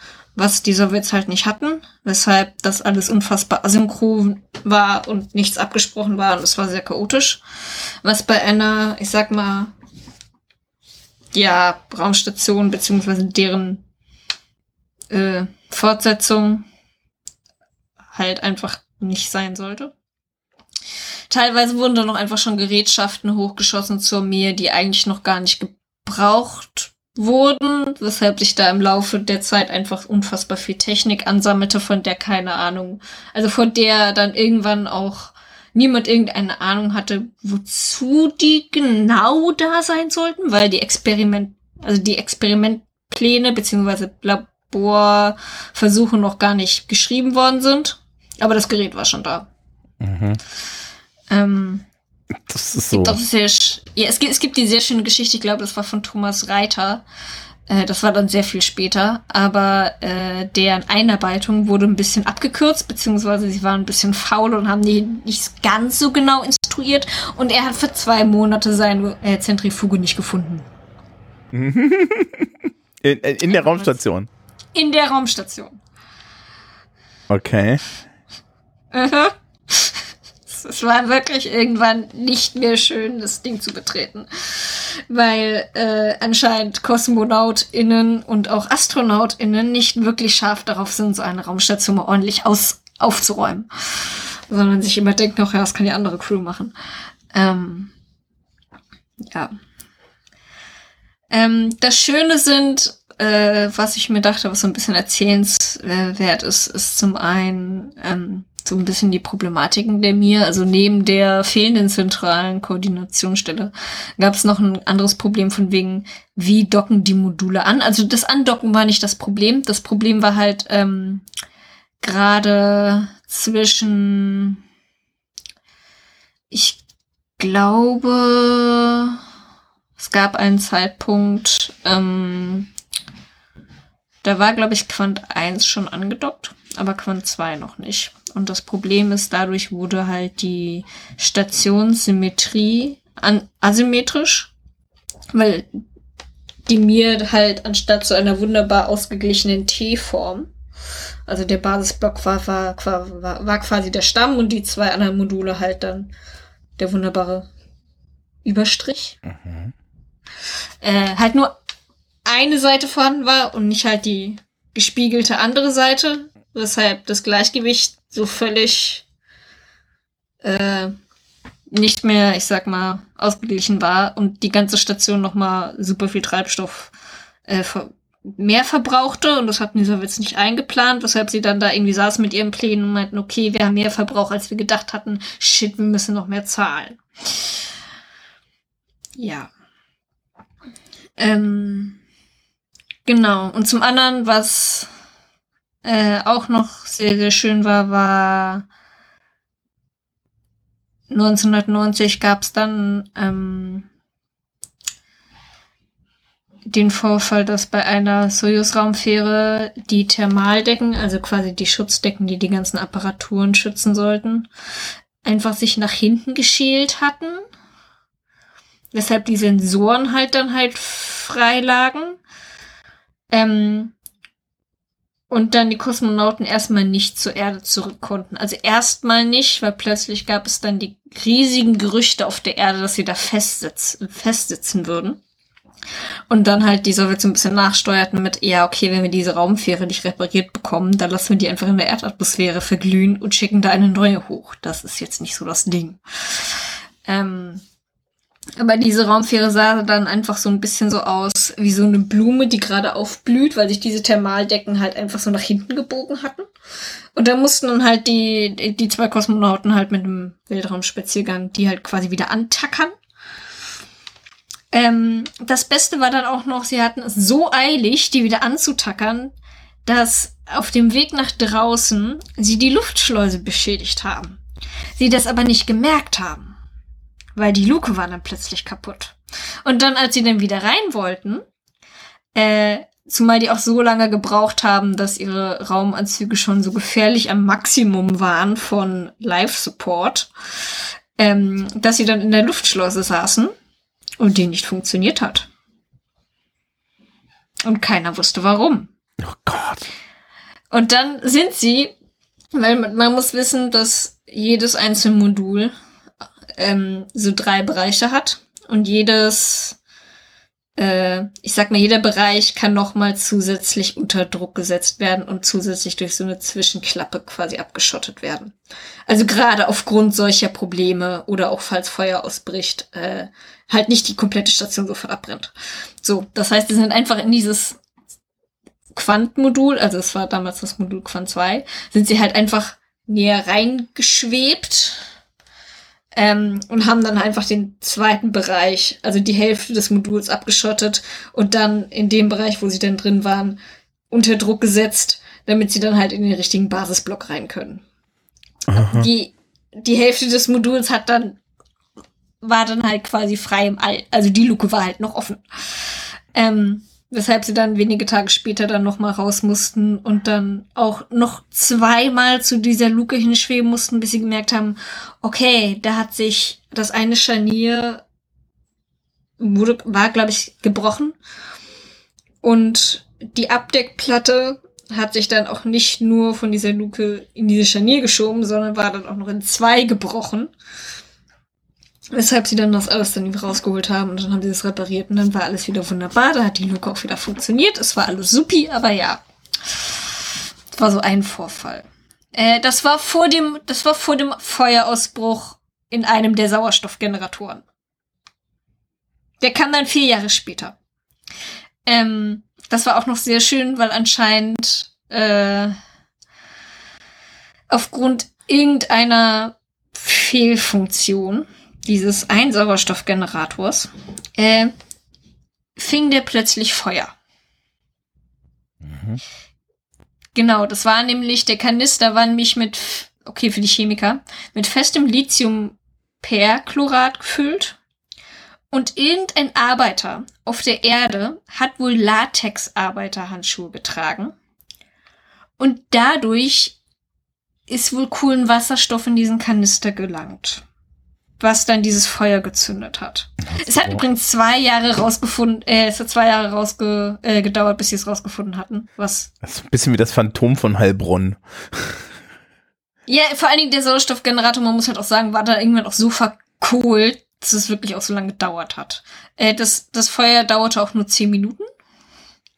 was die Sowjets halt nicht hatten, weshalb das alles unfassbar asynchron war und nichts abgesprochen war und es war sehr chaotisch. Was bei einer, ich sag mal, ja, Raumstation beziehungsweise deren äh, Fortsetzung halt einfach nicht sein sollte. Teilweise wurden da noch einfach schon Gerätschaften hochgeschossen zur Meer, die eigentlich noch gar nicht gebraucht wurden, weshalb sich da im Laufe der Zeit einfach unfassbar viel Technik ansammelte, von der keine Ahnung, also von der dann irgendwann auch niemand irgendeine Ahnung hatte, wozu die genau da sein sollten, weil die Experiment, also die Experimentpläne beziehungsweise Laborversuche noch gar nicht geschrieben worden sind. Aber das Gerät war schon da. Mhm. Ähm, das ist so. Gibt sehr, ja, es, gibt, es gibt die sehr schöne Geschichte, ich glaube, das war von Thomas Reiter. Äh, das war dann sehr viel später, aber äh, deren Einarbeitung wurde ein bisschen abgekürzt, beziehungsweise sie waren ein bisschen faul und haben die nicht ganz so genau instruiert und er hat für zwei Monate seine äh, Zentrifuge nicht gefunden. <laughs> in, in der Raumstation. In der Raumstation. Okay. Uh es war wirklich irgendwann nicht mehr schön, das Ding zu betreten. Weil äh, anscheinend KosmonautInnen und auch AstronautInnen nicht wirklich scharf darauf sind, so eine Raumstation mal ordentlich aus aufzuräumen. Sondern sich immer denken, ach ja, das kann die andere Crew machen. Ähm, ja. Ähm, das Schöne sind, äh, was ich mir dachte, was so ein bisschen erzählenswert ist, ist zum einen, ähm, so ein bisschen die Problematiken der Mir. Also neben der fehlenden zentralen Koordinationsstelle gab es noch ein anderes Problem von wegen, wie docken die Module an. Also das Andocken war nicht das Problem. Das Problem war halt ähm, gerade zwischen ich glaube, es gab einen Zeitpunkt, ähm, da war, glaube ich, Quant 1 schon angedockt, aber Quant 2 noch nicht. Und das Problem ist, dadurch wurde halt die Stationssymmetrie an asymmetrisch, weil die mir halt anstatt zu einer wunderbar ausgeglichenen T-Form, also der Basisblock war, war, war, war quasi der Stamm und die zwei anderen Module halt dann der wunderbare Überstrich. Mhm. Äh, halt nur eine Seite vorhanden war und nicht halt die gespiegelte andere Seite, weshalb das Gleichgewicht so völlig äh, nicht mehr, ich sag mal, ausgeglichen war und die ganze Station nochmal super viel Treibstoff äh, mehr verbrauchte und das hatten die Sowjets nicht eingeplant, weshalb sie dann da irgendwie saßen mit ihren Plänen und meinten, okay, wir haben mehr Verbrauch, als wir gedacht hatten. Shit, wir müssen noch mehr zahlen. Ja. Ähm, genau. Und zum anderen, was äh, auch noch sehr, sehr schön war, war 1990 gab es dann ähm, den Vorfall, dass bei einer Soyuz-Raumfähre die Thermaldecken, also quasi die Schutzdecken, die die ganzen Apparaturen schützen sollten, einfach sich nach hinten geschält hatten. Weshalb die Sensoren halt dann halt frei lagen. Ähm, und dann die Kosmonauten erstmal nicht zur Erde zurück konnten. Also erstmal nicht, weil plötzlich gab es dann die riesigen Gerüchte auf der Erde, dass sie da festsitzen, festsitzen würden. Und dann halt die Sowjets ein bisschen nachsteuerten mit, ja, okay, wenn wir diese Raumfähre nicht repariert bekommen, dann lassen wir die einfach in der Erdatmosphäre verglühen und schicken da eine neue hoch. Das ist jetzt nicht so das Ding. Ähm, aber diese Raumfähre sah dann einfach so ein bisschen so aus wie so eine Blume, die gerade aufblüht, weil sich diese Thermaldecken halt einfach so nach hinten gebogen hatten. Und da mussten dann halt die, die zwei Kosmonauten halt mit einem Weltraumspaziergang die halt quasi wieder antackern. Ähm, das Beste war dann auch noch, sie hatten es so eilig, die wieder anzutackern, dass auf dem Weg nach draußen sie die Luftschleuse beschädigt haben. Sie das aber nicht gemerkt haben weil die Luke war dann plötzlich kaputt. Und dann, als sie dann wieder rein wollten, äh, zumal die auch so lange gebraucht haben, dass ihre Raumanzüge schon so gefährlich am Maximum waren von Life-Support, ähm, dass sie dann in der Luftschleuse saßen und die nicht funktioniert hat. Und keiner wusste warum. Oh Gott. Und dann sind sie, weil man muss wissen, dass jedes einzelne Modul ähm, so drei Bereiche hat und jedes, äh, ich sag mal, jeder Bereich kann nochmal zusätzlich unter Druck gesetzt werden und zusätzlich durch so eine Zwischenklappe quasi abgeschottet werden. Also gerade aufgrund solcher Probleme oder auch falls Feuer ausbricht, äh, halt nicht die komplette Station sofort abbrennt. So, das heißt, die sind einfach in dieses Quant-Modul, also es war damals das Modul Quant 2, sind sie halt einfach näher reingeschwebt ähm, und haben dann einfach den zweiten Bereich, also die Hälfte des Moduls abgeschottet und dann in dem Bereich, wo sie dann drin waren, unter Druck gesetzt, damit sie dann halt in den richtigen Basisblock rein können. Aha. Die, die Hälfte des Moduls hat dann, war dann halt quasi frei im All, also die Luke war halt noch offen. Ähm, Weshalb sie dann wenige Tage später dann nochmal raus mussten und dann auch noch zweimal zu dieser Luke hinschweben mussten, bis sie gemerkt haben, okay, da hat sich das eine Scharnier wurde, war, glaube ich, gebrochen. Und die Abdeckplatte hat sich dann auch nicht nur von dieser Luke in diese Scharnier geschoben, sondern war dann auch noch in zwei gebrochen. Weshalb sie dann das alles dann rausgeholt haben und dann haben sie das repariert und dann war alles wieder wunderbar. Da hat die Luke auch wieder funktioniert. Es war alles supi, aber ja. Das war so ein Vorfall. Äh, das war vor dem, das war vor dem Feuerausbruch in einem der Sauerstoffgeneratoren. Der kam dann vier Jahre später. Ähm, das war auch noch sehr schön, weil anscheinend äh, aufgrund irgendeiner Fehlfunktion dieses Einsauerstoffgenerators, äh, fing der plötzlich Feuer. Mhm. Genau, das war nämlich, der Kanister war nämlich mit, okay, für die Chemiker, mit festem Lithium Perchlorat gefüllt. Und irgendein Arbeiter auf der Erde hat wohl Latex-Arbeiterhandschuhe getragen. Und dadurch ist wohl coolen Wasserstoff in diesen Kanister gelangt. Was dann dieses Feuer gezündet hat. So. Es hat übrigens zwei Jahre rausgefunden, äh, es hat zwei Jahre rausge, äh, gedauert, bis sie es rausgefunden hatten. Was? Das ist ein bisschen wie das Phantom von Heilbronn. Ja, vor allen Dingen der Sauerstoffgenerator, man muss halt auch sagen, war da irgendwann auch so verkohlt, dass es wirklich auch so lange gedauert hat. Äh, das, das Feuer dauerte auch nur zehn Minuten.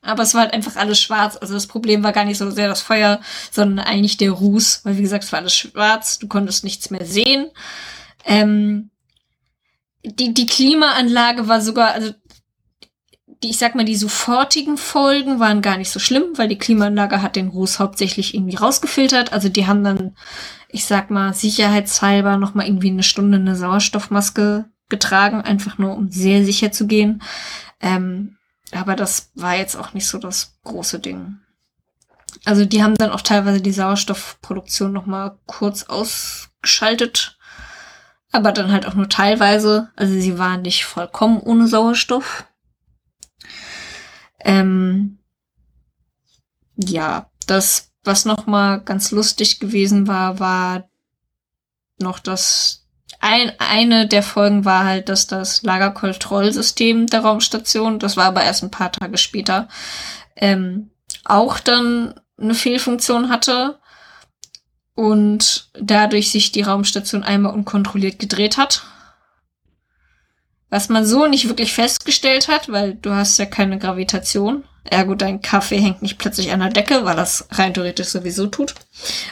Aber es war halt einfach alles schwarz. Also das Problem war gar nicht so sehr das Feuer, sondern eigentlich der Ruß. Weil wie gesagt, es war alles schwarz. Du konntest nichts mehr sehen. Ähm, die, die Klimaanlage war sogar, also die, ich sag mal, die sofortigen Folgen waren gar nicht so schlimm, weil die Klimaanlage hat den Ruß hauptsächlich irgendwie rausgefiltert. Also die haben dann, ich sag mal, sicherheitshalber noch mal irgendwie eine Stunde eine Sauerstoffmaske getragen, einfach nur um sehr sicher zu gehen. Ähm, aber das war jetzt auch nicht so das große Ding. Also die haben dann auch teilweise die Sauerstoffproduktion noch mal kurz ausgeschaltet, aber dann halt auch nur teilweise. Also sie waren nicht vollkommen ohne Sauerstoff. Ähm, ja, das, was noch mal ganz lustig gewesen war, war noch das ein, eine der Folgen war halt, dass das Lagerkontrollsystem der Raumstation, das war aber erst ein paar Tage später, ähm, auch dann eine Fehlfunktion hatte und dadurch sich die Raumstation einmal unkontrolliert gedreht hat. Was man so nicht wirklich festgestellt hat, weil du hast ja keine Gravitation. Ergo, dein Kaffee hängt nicht plötzlich an der Decke, weil das rein theoretisch sowieso tut.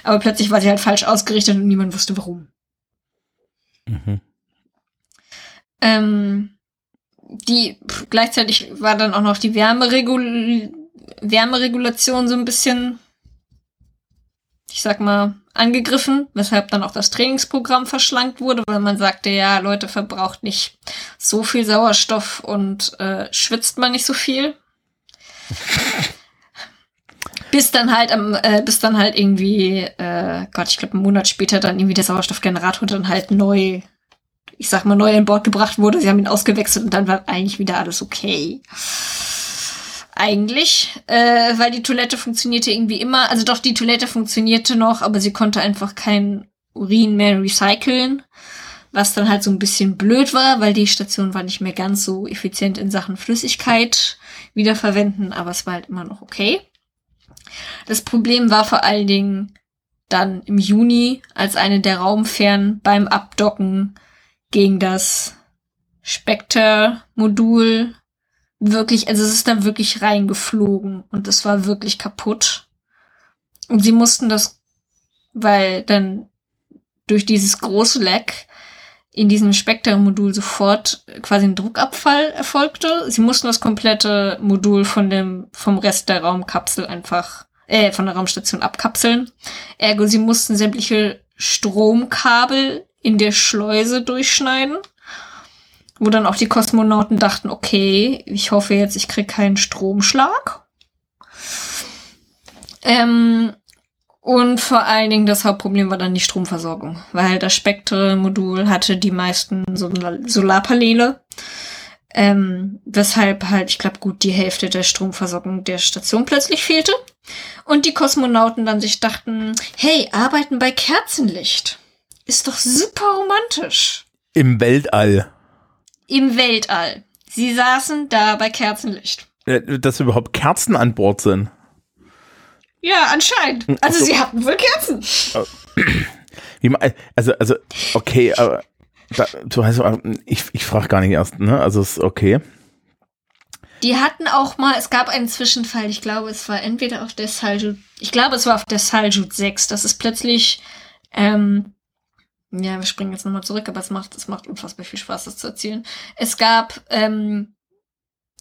Aber plötzlich war sie halt falsch ausgerichtet und niemand wusste warum. Mhm. Ähm, die gleichzeitig war dann auch noch die Wärmeregul Wärmeregulation so ein bisschen, ich sag mal, angegriffen, weshalb dann auch das Trainingsprogramm verschlankt wurde, weil man sagte, ja, Leute, verbraucht nicht so viel Sauerstoff und äh, schwitzt man nicht so viel. <laughs> bis dann halt am, äh, bis dann halt irgendwie, äh, Gott, ich glaube, einen Monat später dann irgendwie der Sauerstoffgenerator dann halt neu, ich sag mal, neu an Bord gebracht wurde. Sie haben ihn ausgewechselt und dann war eigentlich wieder alles okay. Eigentlich, äh, weil die Toilette funktionierte irgendwie immer, also doch, die Toilette funktionierte noch, aber sie konnte einfach kein Urin mehr recyceln. Was dann halt so ein bisschen blöd war, weil die Station war nicht mehr ganz so effizient in Sachen Flüssigkeit wiederverwenden, aber es war halt immer noch okay. Das Problem war vor allen Dingen dann im Juni, als eine der Raumfähren beim Abdocken gegen das Spectre-Modul wirklich, also es ist da wirklich reingeflogen und es war wirklich kaputt. Und sie mussten das, weil dann durch dieses große Leck in diesem Spectre-Modul sofort quasi ein Druckabfall erfolgte. Sie mussten das komplette Modul von dem, vom Rest der Raumkapsel einfach, äh, von der Raumstation abkapseln. Ergo, sie mussten sämtliche Stromkabel in der Schleuse durchschneiden. Wo dann auch die Kosmonauten dachten, okay, ich hoffe jetzt, ich krieg keinen Stromschlag. Ähm, und vor allen Dingen das Hauptproblem war dann die Stromversorgung, weil das Spektre-Modul hatte die meisten Sol Solarpaneele, ähm, weshalb halt, ich glaube, gut die Hälfte der Stromversorgung der Station plötzlich fehlte. Und die Kosmonauten dann sich dachten, hey, arbeiten bei Kerzenlicht. Ist doch super romantisch. Im Weltall. Im Weltall. Sie saßen da bei Kerzenlicht. Äh, dass überhaupt Kerzen an Bord sind. Ja, anscheinend. Also so. sie hatten wohl Kerzen. Wie, also, also, okay, aber da, du heißt, ich, ich frage gar nicht erst, ne? Also ist okay. Die hatten auch mal, es gab einen Zwischenfall, ich glaube, es war entweder auf der Saljut, ich glaube, es war auf der Saljut 6, das ist plötzlich, ähm, ja, wir springen jetzt nochmal zurück, aber es macht, es macht unfassbar viel Spaß, das zu erzählen. Es gab ähm,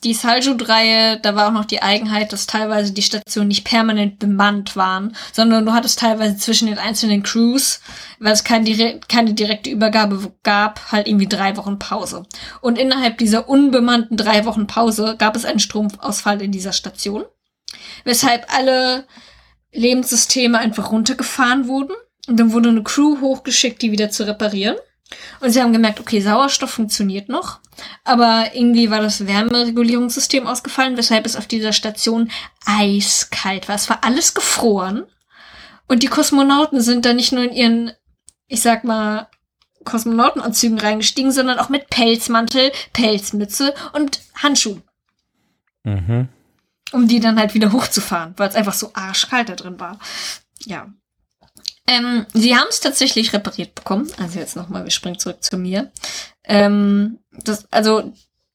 die Saljut-Reihe, da war auch noch die Eigenheit, dass teilweise die Stationen nicht permanent bemannt waren, sondern du hattest teilweise zwischen den einzelnen Crews, weil es kein direkt, keine direkte Übergabe gab, halt irgendwie drei Wochen Pause. Und innerhalb dieser unbemannten drei Wochen Pause gab es einen Stromausfall in dieser Station, weshalb alle Lebenssysteme einfach runtergefahren wurden. Und dann wurde eine Crew hochgeschickt, die wieder zu reparieren. Und sie haben gemerkt, okay, Sauerstoff funktioniert noch, aber irgendwie war das Wärmeregulierungssystem ausgefallen, weshalb es auf dieser Station eiskalt war. Es war alles gefroren. Und die Kosmonauten sind da nicht nur in ihren, ich sag mal, Kosmonautenanzügen reingestiegen, sondern auch mit Pelzmantel, Pelzmütze und Handschuhen. Mhm. Um die dann halt wieder hochzufahren, weil es einfach so arschkalt da drin war. Ja. Ähm, sie haben es tatsächlich repariert bekommen. Also jetzt nochmal, wir springen zurück zu mir. Ähm, das, also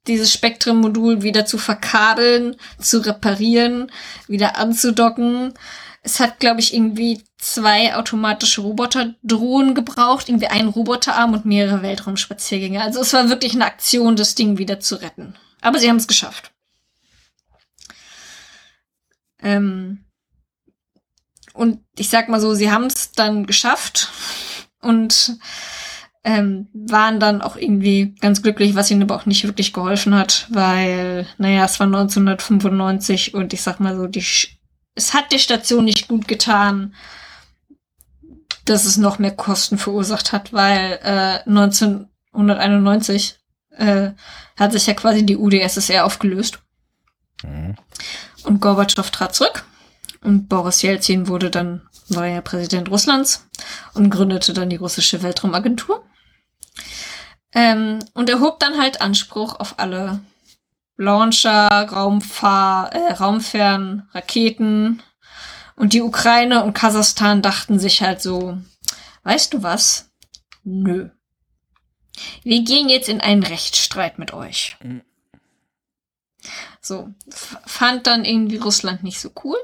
dieses Spektrum-Modul wieder zu verkabeln, zu reparieren, wieder anzudocken. Es hat, glaube ich, irgendwie zwei automatische Roboterdrohnen gebraucht, irgendwie einen Roboterarm und mehrere Weltraumspaziergänge. Also es war wirklich eine Aktion, das Ding wieder zu retten. Aber sie haben es geschafft. Ähm, und ich sag mal so, sie haben es dann geschafft und ähm, waren dann auch irgendwie ganz glücklich, was ihnen aber auch nicht wirklich geholfen hat, weil, naja, es war 1995 und ich sag mal so, die, es hat der Station nicht gut getan, dass es noch mehr Kosten verursacht hat, weil äh, 1991 äh, hat sich ja quasi die UdSSR aufgelöst. Mhm. Und Gorbatschow trat zurück. Und Boris Jelzin wurde dann neuer Präsident Russlands und gründete dann die russische Weltraumagentur. Ähm, und erhob dann halt Anspruch auf alle Launcher, Raumfahr, äh, Raumfern, Raketen. Und die Ukraine und Kasachstan dachten sich halt so, weißt du was? Nö. Wir gehen jetzt in einen Rechtsstreit mit euch. Mhm. So, fand dann irgendwie Russland nicht so cool.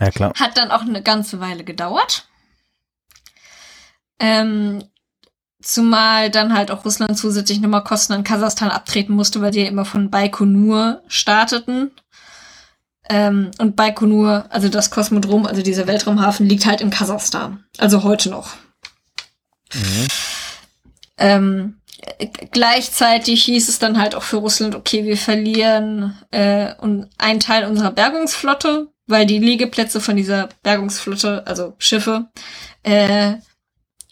Ja, klar. Hat dann auch eine ganze Weile gedauert. Ähm, zumal dann halt auch Russland zusätzlich nochmal Kosten an Kasachstan abtreten musste, weil die ja immer von Baikonur starteten. Ähm, und Baikonur, also das Kosmodrom, also dieser Weltraumhafen, liegt halt in Kasachstan. Also heute noch. Mhm. Ähm, gleichzeitig hieß es dann halt auch für Russland, okay, wir verlieren äh, einen Teil unserer Bergungsflotte, weil die Liegeplätze von dieser Bergungsflotte, also Schiffe, äh,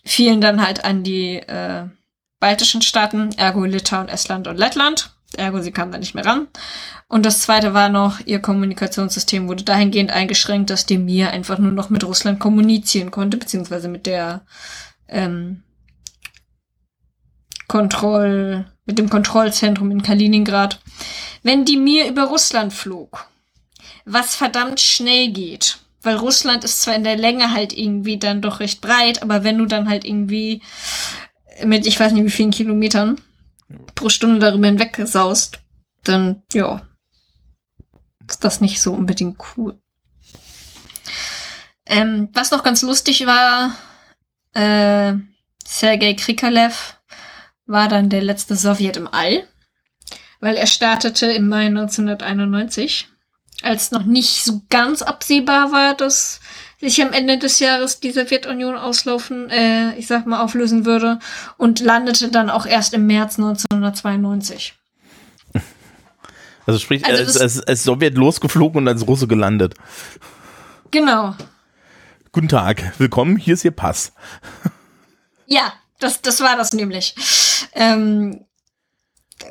fielen dann halt an die äh, baltischen Staaten, ergo Litauen, Estland und Lettland. Ergo, sie kamen da nicht mehr ran. Und das zweite war noch, ihr Kommunikationssystem wurde dahingehend eingeschränkt, dass die Mir einfach nur noch mit Russland kommunizieren konnte, beziehungsweise mit der ähm, Kontroll, mit dem Kontrollzentrum in Kaliningrad. Wenn die Mir über Russland flog, was verdammt schnell geht, weil Russland ist zwar in der Länge halt irgendwie dann doch recht breit, aber wenn du dann halt irgendwie mit ich weiß nicht wie vielen Kilometern pro Stunde darüber hinweg saust, dann ja, ist das nicht so unbedingt cool. Ähm, was noch ganz lustig war, äh, Sergei Krikalev war dann der letzte Sowjet im All, weil er startete im Mai 1991, als noch nicht so ganz absehbar war, dass sich am Ende des Jahres die Sowjetunion auslaufen, äh, ich sag mal, auflösen würde und landete dann auch erst im März 1992. Also sprich, also als, als, als Sowjet losgeflogen und als Russe gelandet. Genau. Guten Tag, willkommen, hier ist Ihr Pass. Ja, das, das war das nämlich. Ähm,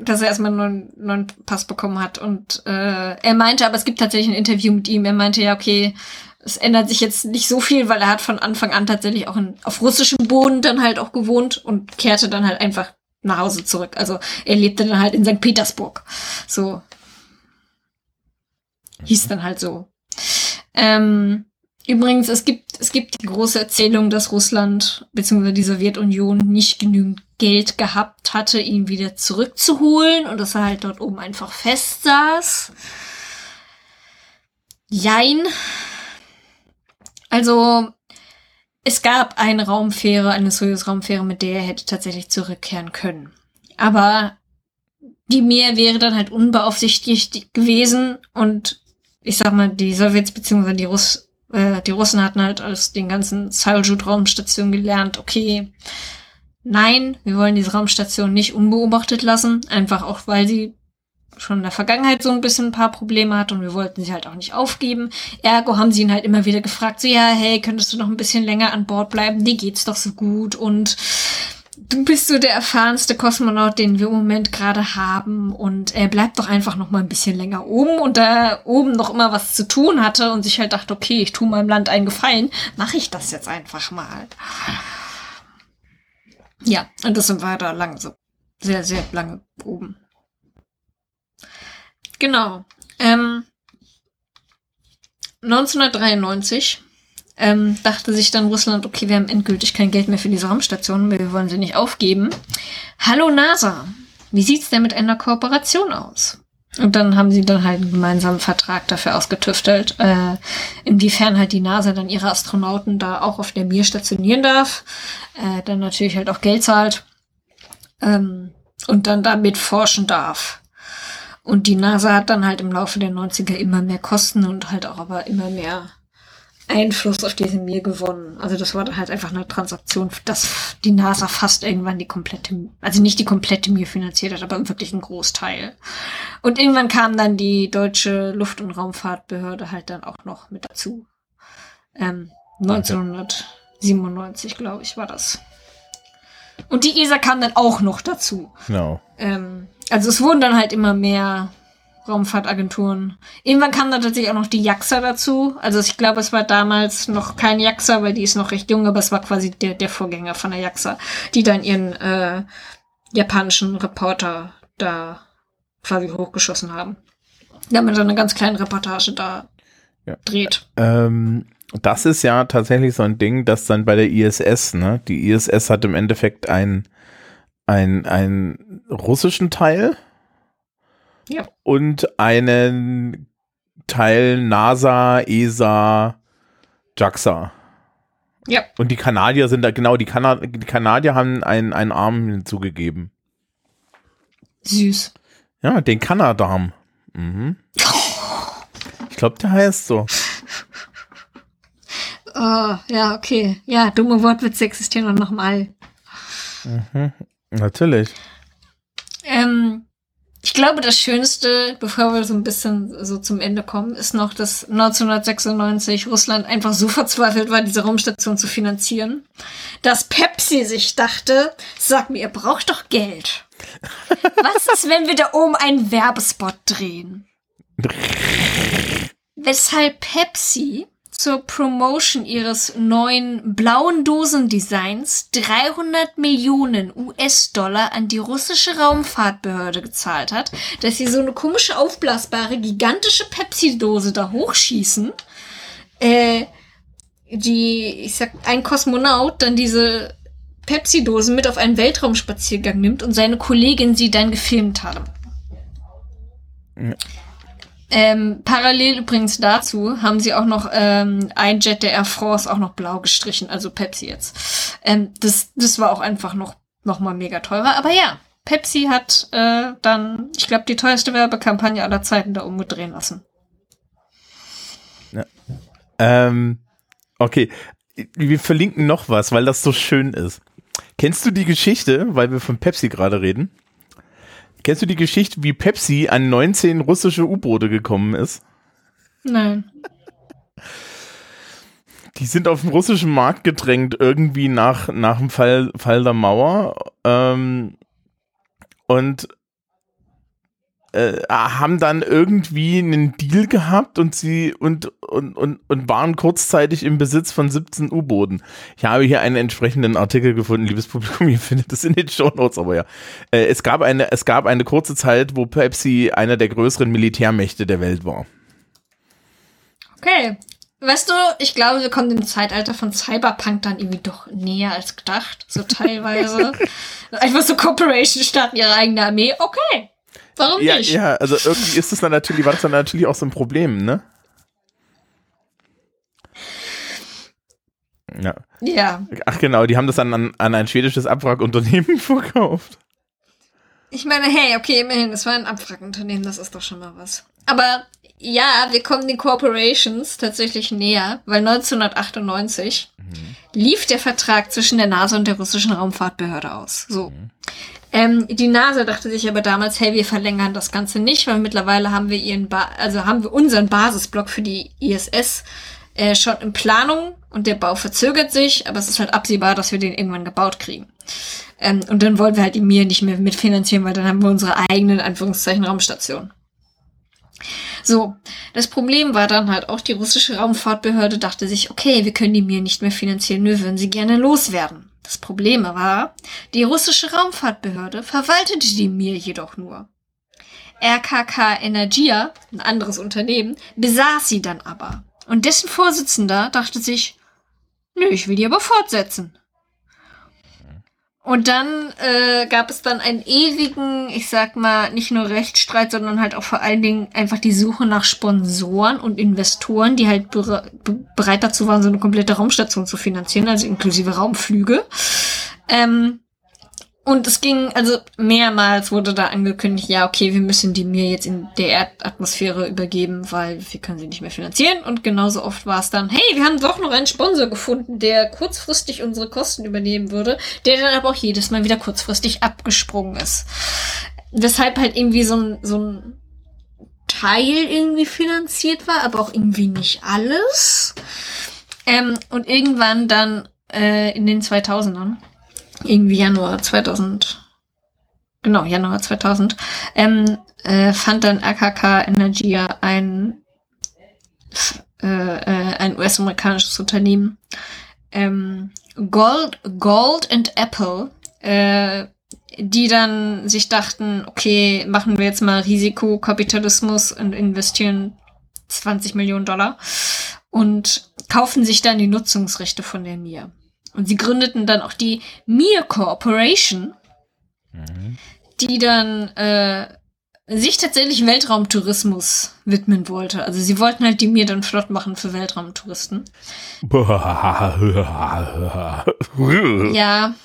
dass er erstmal einen neuen, Pass bekommen hat. Und äh, er meinte, aber es gibt tatsächlich ein Interview mit ihm. Er meinte ja, okay, es ändert sich jetzt nicht so viel, weil er hat von Anfang an tatsächlich auch in, auf russischem Boden dann halt auch gewohnt und kehrte dann halt einfach nach Hause zurück. Also er lebte dann halt in St. Petersburg. So hieß dann halt so. Ähm, übrigens, es gibt, es gibt die große Erzählung, dass Russland bzw. die Sowjetunion nicht genügend Geld gehabt hatte, ihn wieder zurückzuholen und dass er halt dort oben einfach fest saß. Jein. Also, es gab eine Raumfähre, eine Soyuz-Raumfähre, mit der er hätte tatsächlich zurückkehren können. Aber die Meer wäre dann halt unbeaufsichtigt gewesen und ich sag mal, die Sowjets bzw. die Russ äh, die Russen hatten halt aus den ganzen Saljut-Raumstationen gelernt, okay, nein, wir wollen diese Raumstation nicht unbeobachtet lassen, einfach auch, weil sie schon in der Vergangenheit so ein bisschen ein paar Probleme hat und wir wollten sie halt auch nicht aufgeben. Ergo haben sie ihn halt immer wieder gefragt, so ja, hey, könntest du noch ein bisschen länger an Bord bleiben? Dir geht's doch so gut und du bist so der erfahrenste Kosmonaut, den wir im Moment gerade haben und er bleibt doch einfach noch mal ein bisschen länger oben und da oben noch immer was zu tun hatte und sich halt dachte, okay, ich tue meinem Land einen Gefallen, mache ich das jetzt einfach mal. Ja, und das sind wir da lange so sehr, sehr lange oben. Genau. Ähm, 1993 ähm, dachte sich dann Russland, okay, wir haben endgültig kein Geld mehr für diese Raumstation, wir wollen sie nicht aufgeben. Hallo NASA, wie sieht's denn mit einer Kooperation aus? Und dann haben sie dann halt einen gemeinsamen Vertrag dafür ausgetüftelt, äh, inwiefern halt die NASA dann ihre Astronauten da auch auf der Mir stationieren darf, äh, dann natürlich halt auch Geld zahlt ähm, und dann damit forschen darf. Und die NASA hat dann halt im Laufe der 90er immer mehr Kosten und halt auch aber immer mehr Einfluss auf diese Mir gewonnen. Also das war halt einfach eine Transaktion, dass die NASA fast irgendwann die komplette, also nicht die komplette Mir finanziert hat, aber wirklich einen Großteil. Und irgendwann kam dann die deutsche Luft- und Raumfahrtbehörde halt dann auch noch mit dazu. Ähm, 1997, glaube ich, war das. Und die ESA kam dann auch noch dazu. Genau. Ähm, also es wurden dann halt immer mehr Raumfahrtagenturen. Irgendwann kam dann tatsächlich auch noch die JAXA dazu. Also ich glaube, es war damals noch kein JAXA, weil die ist noch recht jung, aber es war quasi der, der Vorgänger von der JAXA, die dann ihren äh, japanischen Reporter da quasi hochgeschossen haben. Damit dann eine ganz kleine Reportage da Ja. dreht. Ähm, das ist ja tatsächlich so ein Ding, das dann bei der ISS, ne? Die ISS hat im Endeffekt einen ein russischen Teil Ja. und einen Teil NASA, ESA, JAXA. Ja. Und die Kanadier sind da, genau, die, Kana die Kanadier haben einen, einen Arm hinzugegeben. Süß. Ja, den Kanadam. Mhm. Ich glaube, der heißt so. Oh, ja, okay. Ja, dumme Wortwitze existieren noch mal. Natürlich. Ähm, ich glaube, das Schönste, bevor wir so ein bisschen so zum Ende kommen, ist noch, dass 1996 Russland einfach so verzweifelt war, diese Raumstation zu finanzieren, dass Pepsi sich dachte, sag mir, ihr braucht doch Geld. Was ist, wenn wir da oben einen Werbespot drehen? <laughs> Weshalb Pepsi zur Promotion ihres neuen blauen Dosendesigns 300 Millionen US-Dollar an die russische Raumfahrtbehörde gezahlt hat, dass sie so eine komische aufblasbare gigantische Pepsi-Dose da hochschießen. Äh, die, ich sag, ein Kosmonaut dann diese Pepsi-Dose mit auf einen Weltraumspaziergang nimmt und seine Kollegin sie dann gefilmt haben. Ähm, parallel übrigens dazu haben sie auch noch ähm, ein Jet der Air France auch noch blau gestrichen, also Pepsi jetzt. Ähm, das, das war auch einfach noch, noch mal mega teurer. Aber ja, Pepsi hat äh, dann, ich glaube, die teuerste Werbekampagne aller Zeiten da umgedrehen lassen. Ähm, okay, wir verlinken noch was, weil das so schön ist. Kennst du die Geschichte, weil wir von Pepsi gerade reden? Kennst du die Geschichte, wie Pepsi an 19 russische U-Boote gekommen ist? Nein. Die sind auf dem russischen Markt gedrängt, irgendwie nach, nach dem Fall, Fall der Mauer. Ähm, und äh, haben dann irgendwie einen Deal gehabt und sie und, und, und, und waren kurzzeitig im Besitz von 17 U-Booten. Ich habe hier einen entsprechenden Artikel gefunden, liebes Publikum, <laughs> ihr findet das in den Show Notes, aber ja. Äh, es, gab eine, es gab eine kurze Zeit, wo Pepsi einer der größeren Militärmächte der Welt war. Okay. Weißt du, ich glaube, wir kommen dem Zeitalter von Cyberpunk dann irgendwie doch näher als gedacht, so teilweise. <laughs> Einfach so Corporation starten ihre eigene Armee. Okay. Warum Ja, nicht? ja, also irgendwie ist das dann natürlich, war das dann natürlich auch so ein Problem, ne? Ja. Ja. Ach genau, die haben das dann an, an ein schwedisches Abwrackunternehmen <laughs> verkauft. Ich meine, hey, okay, immerhin, es war ein Abwrackunternehmen, das ist doch schon mal was. Aber ja, wir kommen den Corporations tatsächlich näher, weil 1998 lief der Vertrag zwischen der NASA und der russischen Raumfahrtbehörde aus. So. Ähm, die NASA dachte sich aber damals, hey, wir verlängern das Ganze nicht, weil mittlerweile haben wir ihren, ba also haben wir unseren Basisblock für die ISS äh, schon in Planung und der Bau verzögert sich, aber es ist halt absehbar, dass wir den irgendwann gebaut kriegen. Ähm, und dann wollen wir halt die Mir nicht mehr mitfinanzieren, weil dann haben wir unsere eigenen, Anführungszeichen, Raumstation. So, das Problem war dann halt auch, die russische Raumfahrtbehörde dachte sich, okay, wir können die Mir nicht mehr finanzieren, wir würden sie gerne loswerden. Das Problem war, die russische Raumfahrtbehörde verwaltete die Mir jedoch nur. RKK Energia, ein anderes Unternehmen, besaß sie dann aber. Und dessen Vorsitzender dachte sich, nö, ich will die aber fortsetzen. Und dann äh, gab es dann einen ewigen, ich sag mal, nicht nur Rechtsstreit, sondern halt auch vor allen Dingen einfach die Suche nach Sponsoren und Investoren, die halt bere bereit dazu waren, so eine komplette Raumstation zu finanzieren, also inklusive Raumflüge. Ähm, und es ging, also mehrmals wurde da angekündigt, ja, okay, wir müssen die mir jetzt in der Erdatmosphäre übergeben, weil wir können sie nicht mehr finanzieren. Und genauso oft war es dann, hey, wir haben doch noch einen Sponsor gefunden, der kurzfristig unsere Kosten übernehmen würde, der dann aber auch jedes Mal wieder kurzfristig abgesprungen ist. Weshalb halt irgendwie so ein, so ein Teil irgendwie finanziert war, aber auch irgendwie nicht alles. Ähm, und irgendwann dann äh, in den 2000ern irgendwie Januar 2000, genau, Januar 2000, ähm, äh, fand dann AKK Energia ein, äh, äh, ein US-amerikanisches Unternehmen, ähm, Gold, Gold and Apple, äh, die dann sich dachten, okay, machen wir jetzt mal Risikokapitalismus und investieren 20 Millionen Dollar und kaufen sich dann die Nutzungsrechte von der Mir. Und sie gründeten dann auch die Mir Corporation, mhm. die dann äh, sich tatsächlich Weltraumtourismus widmen wollte. Also sie wollten halt die Mir dann flott machen für Weltraumtouristen. <laughs> ja,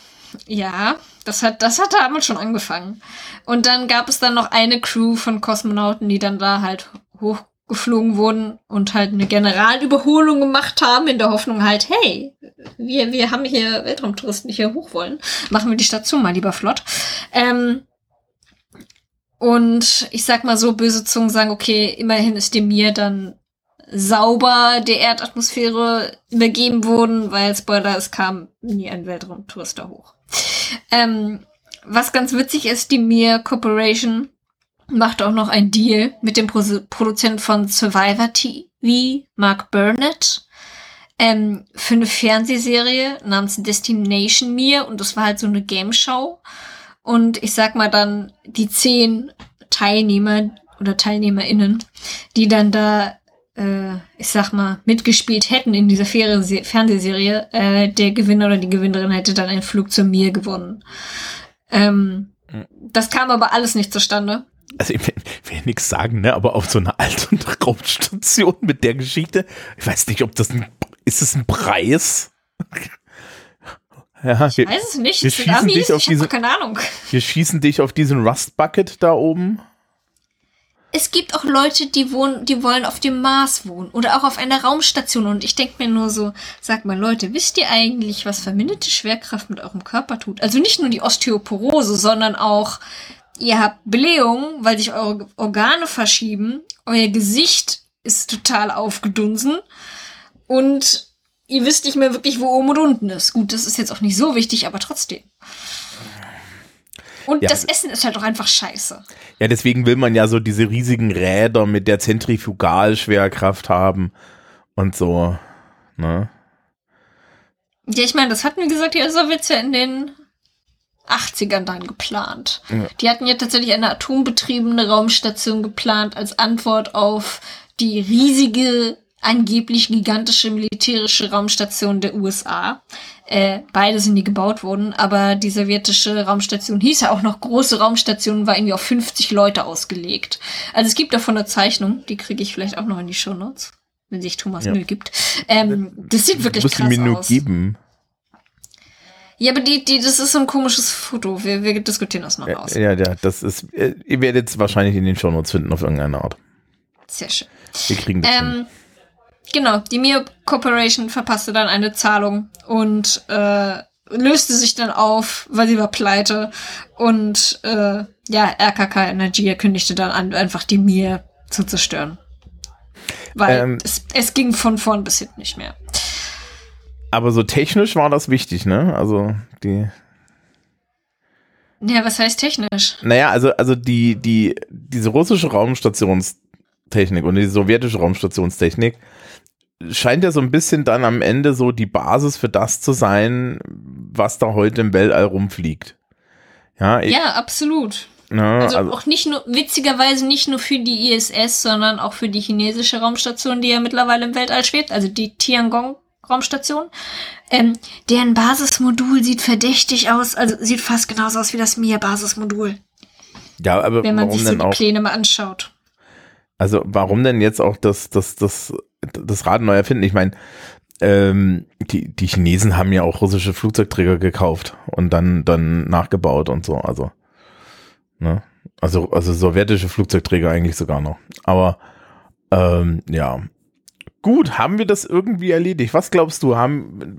ja, das hat, das hat damals schon angefangen. Und dann gab es dann noch eine Crew von Kosmonauten, die dann da halt hoch geflogen wurden und halt eine Generalüberholung gemacht haben, in der Hoffnung halt, hey, wir, wir haben hier Weltraumtouristen, die hier hoch wollen. Machen wir die Station mal lieber flott. Ähm, und ich sag mal so, böse Zungen sagen, okay, immerhin ist dem mir dann sauber der Erdatmosphäre übergeben worden, weil Spoiler, es kam nie ein Weltraumtourist da hoch. Ähm, was ganz witzig ist, die Mir Corporation macht auch noch ein Deal mit dem Pro Produzenten von Survivor TV, Mark Burnett, ähm, für eine Fernsehserie namens Destination Mir und das war halt so eine Game Show. Und ich sag mal dann die zehn Teilnehmer oder TeilnehmerInnen, die dann da, äh, ich sag mal, mitgespielt hätten in dieser Fernsehserie, äh, der Gewinner oder die Gewinnerin hätte dann einen Flug zu mir gewonnen. Ähm, hm. das kam aber alles nicht zustande also ich will, will nichts sagen, ne, aber auf so einer alten <laughs> Raumstation mit der Geschichte, ich weiß nicht, ob das ein, ist es ein Preis? <laughs> ja, ich wir, weiß es nicht. Wir schießen Amis, dich auf diese, keine Ahnung. Wir schießen dich auf diesen Rust Bucket da oben. Es gibt auch Leute, die wohnen, die wollen auf dem Mars wohnen oder auch auf einer Raumstation. Und ich denke mir nur so, sag mal Leute, wisst ihr eigentlich, was verminderte Schwerkraft mit eurem Körper tut? Also nicht nur die Osteoporose, sondern auch ihr habt Blähung, weil sich eure Organe verschieben, euer Gesicht ist total aufgedunsen und ihr wisst nicht mehr wirklich, wo oben und unten ist. Gut, das ist jetzt auch nicht so wichtig, aber trotzdem. Und ja. das Essen ist halt auch einfach scheiße. Ja, deswegen will man ja so diese riesigen Räder mit der Zentrifugalschwerkraft haben und so, ne? Ja, ich meine, das hatten, wie gesagt, die Sowjets ja in den 80ern dann geplant. Ja. Die hatten ja tatsächlich eine atombetriebene Raumstation geplant als Antwort auf die riesige, angeblich gigantische militärische Raumstation der USA. Äh, beide sind nie gebaut worden, aber die sowjetische Raumstation hieß ja auch noch große Raumstation, war irgendwie auf 50 Leute ausgelegt. Also es gibt davon eine Zeichnung, die kriege ich vielleicht auch noch in die Show Notes, wenn sich Thomas ja. Müll gibt. Ähm, das sieht wirklich krass aus. Muss mir nur geben. Ja, aber die, die, das ist so ein komisches Foto. Wir, wir diskutieren das noch ja, aus. Ja, ja, das ist, ihr werdet es wahrscheinlich in den Shownotes finden auf irgendeine Art. Sehr schön. Wir kriegen das ähm, Genau, die Mio Corporation verpasste dann eine Zahlung und äh, löste sich dann auf, weil sie war pleite. Und äh, ja, RKK Energy kündigte dann an, einfach die Mir zu zerstören. Weil ähm, es, es ging von vorn bis hinten nicht mehr. Aber so technisch war das wichtig, ne? Also die. Ja, was heißt technisch? Naja, also, also die, die, diese russische Raumstationstechnik und die sowjetische Raumstationstechnik scheint ja so ein bisschen dann am Ende so die Basis für das zu sein, was da heute im Weltall rumfliegt. Ja, ich, Ja, absolut. ne, Also, also, auch nicht nur, witzigerweise nicht nur für die ISS, sondern auch für die chinesische Raumstation, die ja mittlerweile im Weltall schwebt, also die Tiangong-Raumstation. Ähm, deren Basismodul sieht verdächtig aus, also sieht fast genauso aus wie das Mir-Basismodul, ja, aber wenn man warum sich so denn die auch? Pläne mal anschaut. Also warum denn jetzt auch das, das, das, das Rad neu erfinden? Ich meine, ähm, die, die Chinesen haben ja auch russische Flugzeugträger gekauft und dann, dann nachgebaut und so. Also, ne? Also, also sowjetische Flugzeugträger eigentlich sogar noch. Aber ähm, ja. Gut, haben wir das irgendwie erledigt? Was glaubst du? Haben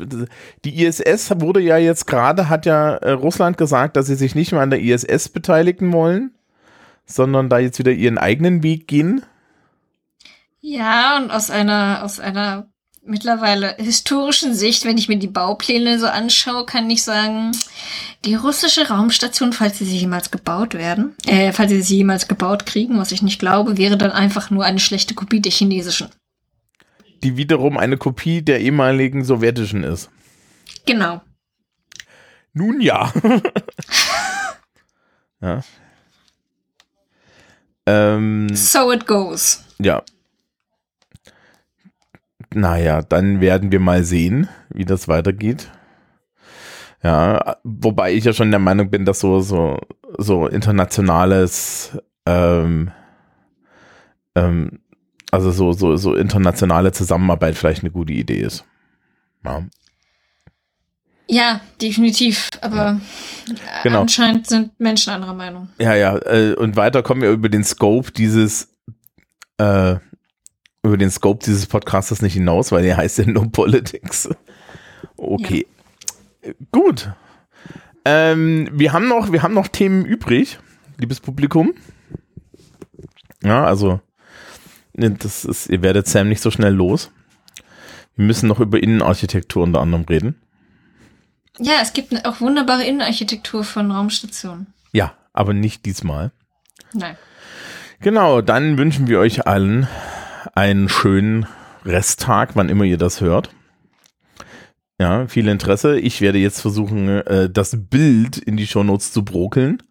die ISS wurde ja jetzt gerade, hat ja äh, Russland gesagt, dass sie sich nicht mehr an der ISS beteiligen wollen, sondern da jetzt wieder ihren eigenen Weg gehen. Ja, und aus einer, aus einer mittlerweile historischen Sicht, wenn ich mir die Baupläne so anschaue, kann ich sagen, die russische Raumstation, falls sie jemals gebaut werden, äh, falls sie sie jemals gebaut kriegen, was ich nicht glaube, wäre dann einfach nur eine schlechte Kopie der chinesischen. Die wiederum eine Kopie der ehemaligen sowjetischen ist. Genau. Nun ja. <laughs> ja. Ähm, So it goes. ja. Naja, dann werden wir mal sehen, wie das weitergeht. Ja, wobei ich ja schon der Meinung bin, dass so, so, so internationales, ähm, ähm, also so, so, so internationale Zusammenarbeit vielleicht eine gute Idee ist. Ja. Ja, definitiv. Aber Genau. anscheinend sind Menschen anderer Meinung. Ja, ja, äh, und weiter kommen wir über den Scope dieses, äh, über den Scope dieses Podcasters nicht hinaus, weil der heißt ja No Politics. Okay. Gut. Ähm, wir haben noch, wir haben noch Themen übrig, liebes Publikum. Ja, also, das ist, ihr werdet Sam nicht so schnell los. Wir müssen noch über Innenarchitektur unter anderem reden. Ja, es gibt auch wunderbare Innenarchitektur von Raumstationen. Ja, aber nicht diesmal. Nein. Genau, dann wünschen wir euch allen einen schönen Resttag, wann immer ihr das hört. Ja, viel Interesse. Ich werde jetzt versuchen, äh, das Bild in die Shownotes zu brokeln.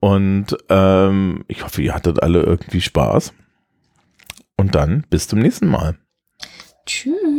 Und ähm, ich hoffe, ihr hattet alle irgendwie Spaß. Und dann bis zum nächsten Mal. Tschüss.